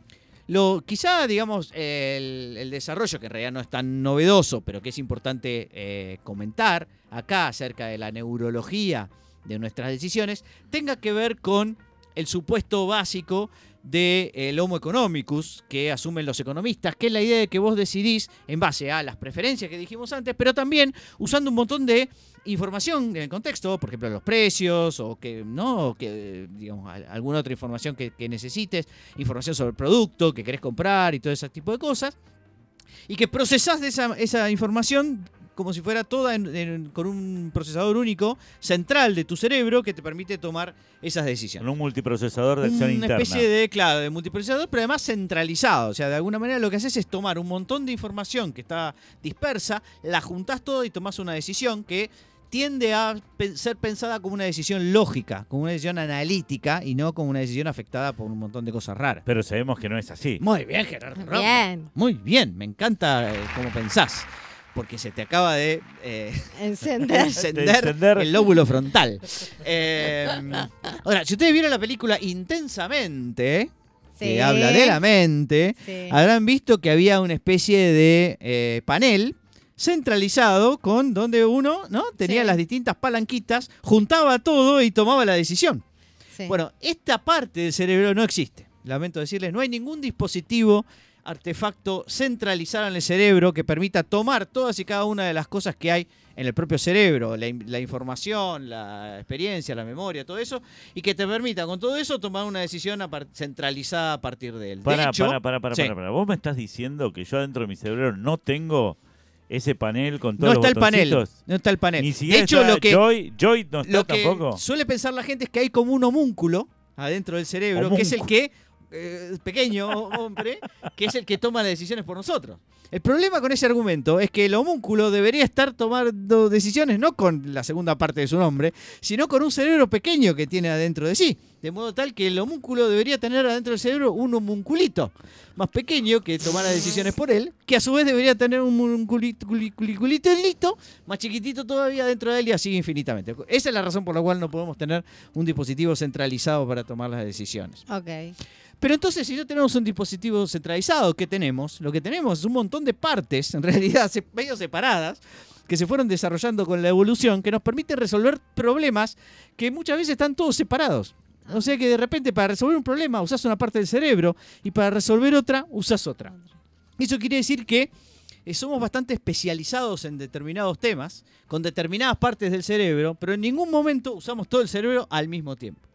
lo, quizá, digamos, el, el desarrollo, que en realidad no es tan novedoso, pero que es importante eh, comentar acá acerca de la neurología de nuestras decisiones, tenga que ver con el supuesto básico del Homo economicus que asumen los economistas, que es la idea de que vos decidís en base a las preferencias que dijimos antes, pero también usando un montón de información en el contexto, por ejemplo, los precios o que no, o que alguna otra información que, necesites, información sobre el producto que querés comprar y todo ese tipo de cosas, y que procesás de esa, esa información como si fuera toda en- en- con un procesador único central de tu cerebro que te permite tomar esas decisiones Con un multiprocesador de acción una interna. especie de, claro, de multiprocesador, pero además centralizado. O sea, de alguna manera lo que haces es tomar un montón de información que está dispersa, la juntás todo y tomás una decisión que tiende a ser pensada como una decisión lógica, como una decisión analítica y no como una decisión afectada por un montón de cosas raras. Pero sabemos que no es así. Muy bien, Gerardo. Bien. Muy bien, me encanta eh, cómo pensás. Porque se te acaba de eh, Encender. encender, De encender. el lóbulo frontal. Eh, ahora, si ustedes vieron la película Intensamente, Sí. que habla de la mente, Sí. habrán visto que había una especie de eh, panel centralizado con donde uno no tenía Sí. las distintas palanquitas, juntaba todo y tomaba la decisión. Sí. Bueno, esta parte del cerebro no existe. Lamento decirles, no hay ningún dispositivo, artefacto centralizado en el cerebro que permita tomar todas y cada una de las cosas que hay en el propio cerebro, la, in- la información, la experiencia, la memoria, todo eso, y que te permita con todo eso tomar una decisión a centralizada a partir de él. De Para, hecho- para, para, para, Sí. para, para. Vos me estás diciendo que yo adentro de mi cerebro no tengo ese panel con No todos está el panel. No está el panel. Ni de hecho, lo que, Joy, Joy no está lo que tampoco. suele pensar la gente es que hay como un homúnculo adentro del cerebro, que es el que, eh, pequeño hombre, que es el que toma las decisiones por nosotros. El problema con ese argumento es que el homúnculo debería estar tomando decisiones no con la segunda parte de su nombre, sino con un cerebro pequeño que tiene adentro de sí. De modo tal que el homúnculo debería tener adentro del cerebro un homunculito más pequeño que tomara decisiones por él, que a su vez debería tener un homunculito culi- culi- culito más chiquitito todavía dentro de él y así infinitamente. Esa es la razón por la cual no podemos tener un dispositivo centralizado para tomar las decisiones. Ok. Pero entonces, si no tenemos un dispositivo centralizado, ¿qué tenemos? Lo que tenemos es un montón de partes, en realidad medio separadas, que se fueron desarrollando con la evolución, que nos permiten resolver problemas que muchas veces están todos separados. O sea que de repente para resolver un problema usas una parte del cerebro y para resolver otra usas otra. Eso quiere decir que eh, somos bastante especializados en determinados temas, con determinadas partes del cerebro, pero en ningún momento usamos todo el cerebro al mismo tiempo.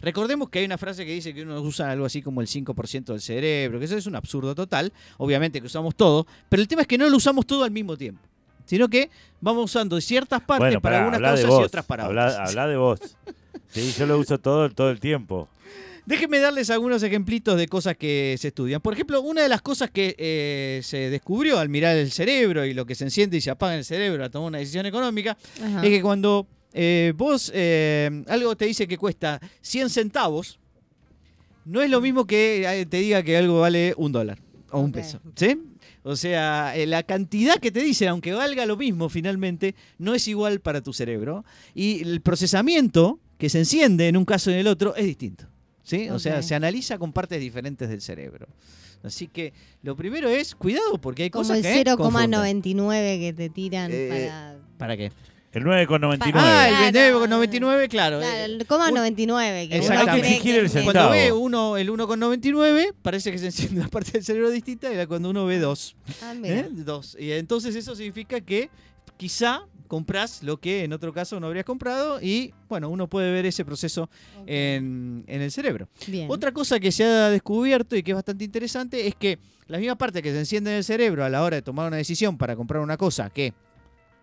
Recordemos que hay una frase que dice que uno usa algo así como el 5% del cerebro, que eso es un absurdo total, obviamente que usamos todo, pero el tema es que no lo usamos todo al mismo tiempo, sino que vamos usando ciertas partes bueno, para algunas cosas y otras para habla, otras. habla de vos. Sí, yo lo uso todo, todo el tiempo. Déjenme darles algunos ejemplitos de cosas que se estudian. Por ejemplo, una de las cosas que eh, se descubrió al mirar el cerebro y lo que se enciende y se apaga en el cerebro al tomar una decisión económica Ajá. es que cuando eh, vos eh, algo te dice que cuesta 100 centavos, no es lo mismo que eh, te diga que algo vale un dólar o un peso. ¿Sí? O sea, eh, la cantidad que te dice, aunque valga lo mismo finalmente, no es igual para tu cerebro. Y el procesamiento que se enciende en un caso y en el otro es distinto. ¿sí? O sea, se analiza con partes diferentes del cerebro. Así que lo primero es cuidado porque hay Como cosas el que confunden. 0,99 que te tiran Eh, para... ¿Para qué? El 9,99. Ah, el Claro. 29,99, claro. Claro, el coma 99. Que uno Exactamente. Hay que exigir el centavo. Cuando ve uno el 1,99, parece que se enciende una parte del cerebro distinta y la- cuando uno ve dos. Ah, mira. ¿eh? Dos. Y entonces eso significa que quizá compras lo que en otro caso no habrías comprado y bueno, uno puede ver ese proceso en, en el cerebro. Bien. Otra cosa que se ha descubierto y que es bastante interesante es que la misma parte que se enciende en el cerebro a la hora de tomar una decisión para comprar una cosa que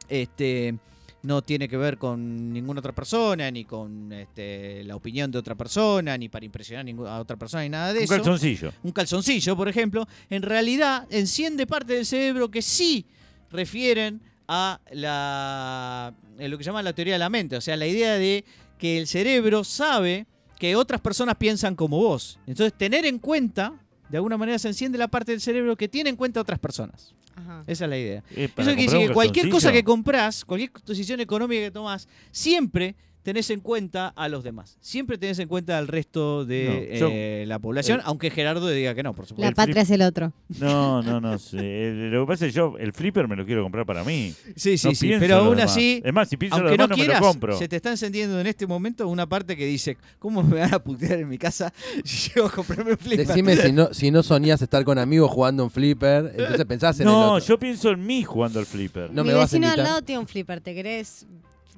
este, no tiene que ver con ninguna otra persona, ni con este, la opinión de otra persona, ni para impresionar ninguna- a otra persona, ni nada de Un eso. calzoncillo. Un calzoncillo, por ejemplo, en realidad enciende parte del cerebro que sí refieren a la, a lo que se llama la teoría de la mente, o sea, la idea de que el cerebro sabe que otras personas piensan como vos. Entonces, tener en cuenta, de alguna manera se enciende la parte del cerebro que tiene en cuenta a otras personas. Ajá. Esa es la idea. Eh, Eso quiere decir que cualquier cosa que compras, cualquier decisión económica que tomas, siempre tenés en cuenta a los demás. Siempre tenés en cuenta al resto de No, yo- eh, la población, el- aunque Gerardo diga que no, por supuesto. La El patria es el otro. No, no, no. sé. El- Lo que pasa es que yo el flipper me lo quiero comprar para mí. Sí, sí, No sí. Pero aún demás. así, Es más, si pienso en lo aunque no demás, no me quieras, lo compro. se te está encendiendo en este momento una parte que dice, ¿cómo me van a putear en mi casa si llego a comprarme un flipper? Decime si no, si no soñás estar con amigos jugando un flipper, entonces pensás en el No, otro. yo pienso en mí jugando al flipper. No Mi me vas a vecino al lado tiene un flipper. ¿Te querés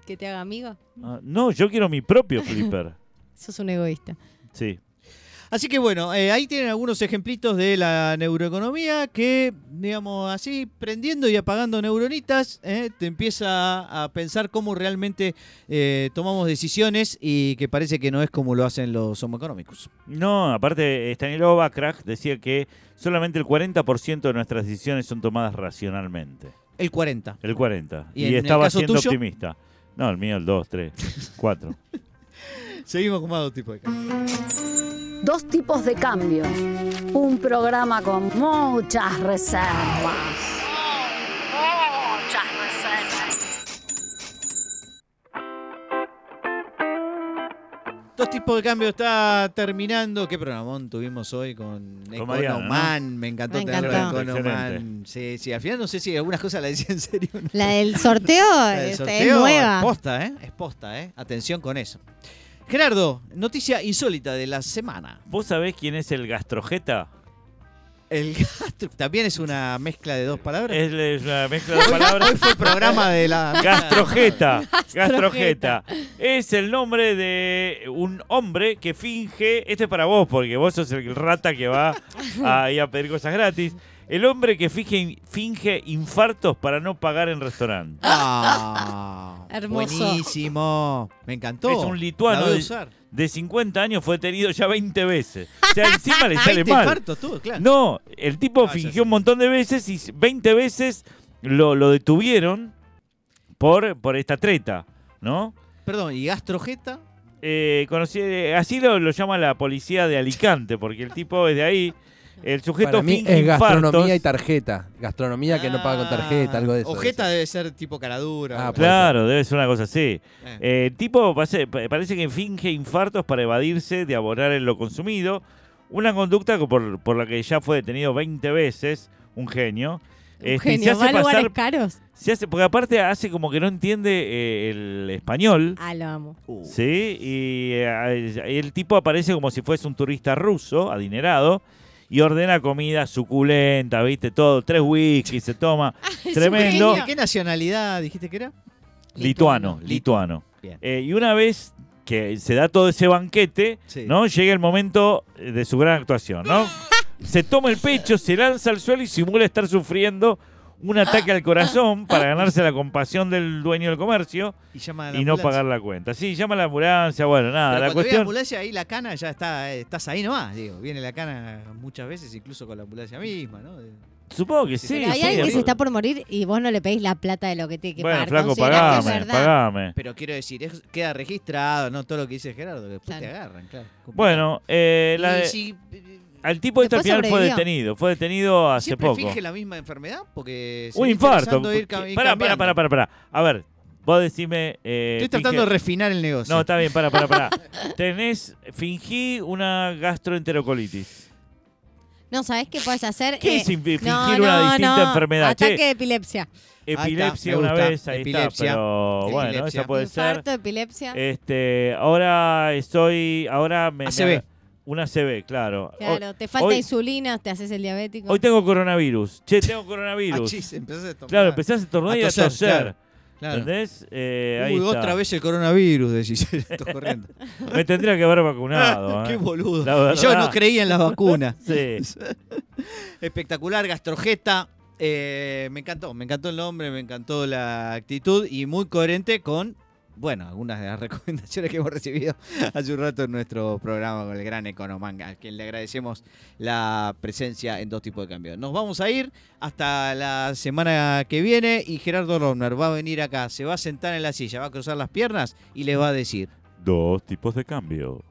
que te haga amigo? Ah, no, yo quiero mi propio flipper. Sos un egoísta. Sí. Así que bueno, eh, ahí tienen algunos ejemplitos de la neuroeconomía que, digamos así, prendiendo y apagando neuronitas, eh, te empieza a pensar cómo realmente eh, tomamos decisiones y que parece que no es como lo hacen los homoeconómicos. No, aparte, Stanislav Bachrach decía que solamente el 40% de nuestras decisiones son tomadas racionalmente. El 40. El 40%. ¿Y Y, en el estaba caso siendo tuyo? optimista. No, el mío el 2, 3, 4. Seguimos con más dos tipos de cambio. Dos tipos de cambio. Un programa con muchas reservas. Dos tipos de cambio está terminando. ¿Qué programón tuvimos hoy con, Mariano, Economan? Me encantó en Economan. Sí, sí, al final no sé si algunas cosas las decía en serio. no. La del sorteo, La del es, sorteo es nueva. Es posta, ¿eh? Es posta, ¿eh? Atención con eso. Gerardo, noticia insólita de la semana. ¿Vos sabés quién es el gastrojeta? El gastro también es una mezcla de dos palabras. Es es una mezcla de palabras. Hoy fue el programa de la. Gastrojeta, Gastrojeta. Es el nombre de un hombre que finge, este es para vos, porque vos sos el rata que va ahí a pedir cosas gratis. El hombre que finge, finge infartos para no pagar en restaurante. Ah, Hermoso. Buenísimo. Me encantó. Es un lituano de- usar. De 50 años fue detenido ya 20 veces. O sea, encima le sale 20 mal. infartos tuvo, claro. No, el tipo Ah, fingió un montón de veces y 20 veces lo, lo detuvieron por, por esta treta, ¿no? Perdón, ¿y gastrojeta? Eh, conocí, eh, así lo, lo llama la policía de Alicante, porque el tipo es de ahí. El sujeto Para mí finge es gastronomía infartos. y tarjeta. Gastronomía que no paga con tarjeta, algo de eso. Ojeta debe ser tipo caradura. Ah, Claro, debe ser una cosa así. Eh. Eh, el tipo parece, parece que finge infartos para evadirse de abonar en lo consumido. Una conducta que por, por la que ya fue detenido 20 veces. Un genio. Este, Genio, se ¿va a pasar caros? Se hace, porque aparte hace como que no entiende eh, el español. Ah, lo amo. Uh. Sí, y eh, el tipo aparece como si fuese un turista ruso, adinerado, y ordena comida suculenta, ¿viste? Todo, tres whisky se toma. Tremendo. ¿De qué nacionalidad dijiste que era? Lituano, lituano. Bien. Eh, y una vez que se da todo ese banquete, Sí. ¿no? Llega el momento eh, de su gran actuación, ¿no? Se toma el pecho, se lanza al suelo y simula estar sufriendo un ataque al corazón para ganarse la compasión del dueño del comercio Y, llama a la y no pagar la cuenta. Sí, llama a la ambulancia, bueno, nada, Pero la cuando viene la cuestión... ambulancia, ahí la cana ya está, eh, estás ahí nomás, digo. Viene la cana muchas veces, incluso con la ambulancia misma, ¿no? Supongo que Sí, sí. Pero hay sí, alguien que se está por morir y vos no le pedís la plata de lo que te que Bueno, pagar. flaco, pagame, pagame. Pero quiero decir, es- queda registrado, ¿no? Todo lo que dice Gerardo, que después Claro. te agarran, claro. Bueno, eh, Y la- si, eh, al tipo este al final fue detenido. Fue detenido hace ¿Siempre poco. finge la misma enfermedad? Porque Un infarto. Pará, pará, pará, pará, pará. A ver, vos decime... eh, Estoy tratando finge- de refinar el negocio. No, está bien, pará, pará, pará. Tenés, fingí una gastroenterocolitis. No, ¿sabés qué puedes hacer? ¿Qué Eh, es fingir no, una no, distinta no. enfermedad? Ataque Che, de epilepsia. epilepsia me una gusta. vez, ahí Epilepsia. está, pero bueno, Epilepsia. esa puede ser. Infarto, epilepsia. Este, ahora estoy, ahora me... ACV. Una CB, claro. claro, te falta hoy- insulina, te haces el diabético. Hoy tengo coronavirus. Che, tengo Ah, coronavirus. chis, empezás a estornudar. Claro, empezás a estornudar y a toser, claro, claro. ¿Entendés? Eh, ahí Uy, está. otra vez el coronavirus, decís. Estoy corriendo. Me tendría que haber vacunado. Qué ¿eh? boludo. La Y yo no creía en las vacunas. Sí. Espectacular, gastrojeta. Eh, me encantó, me encantó el nombre, me encantó la actitud y muy coherente con, bueno, algunas de las recomendaciones que hemos recibido hace un rato en nuestro programa con el gran Economanga, a quien le agradecemos la presencia en dos tipos de cambios. Nos vamos a ir hasta la semana que viene y Gerardo Romner va a venir acá, se va a sentar en la silla, va a cruzar las piernas y les va a decir, Dos tipos de cambio.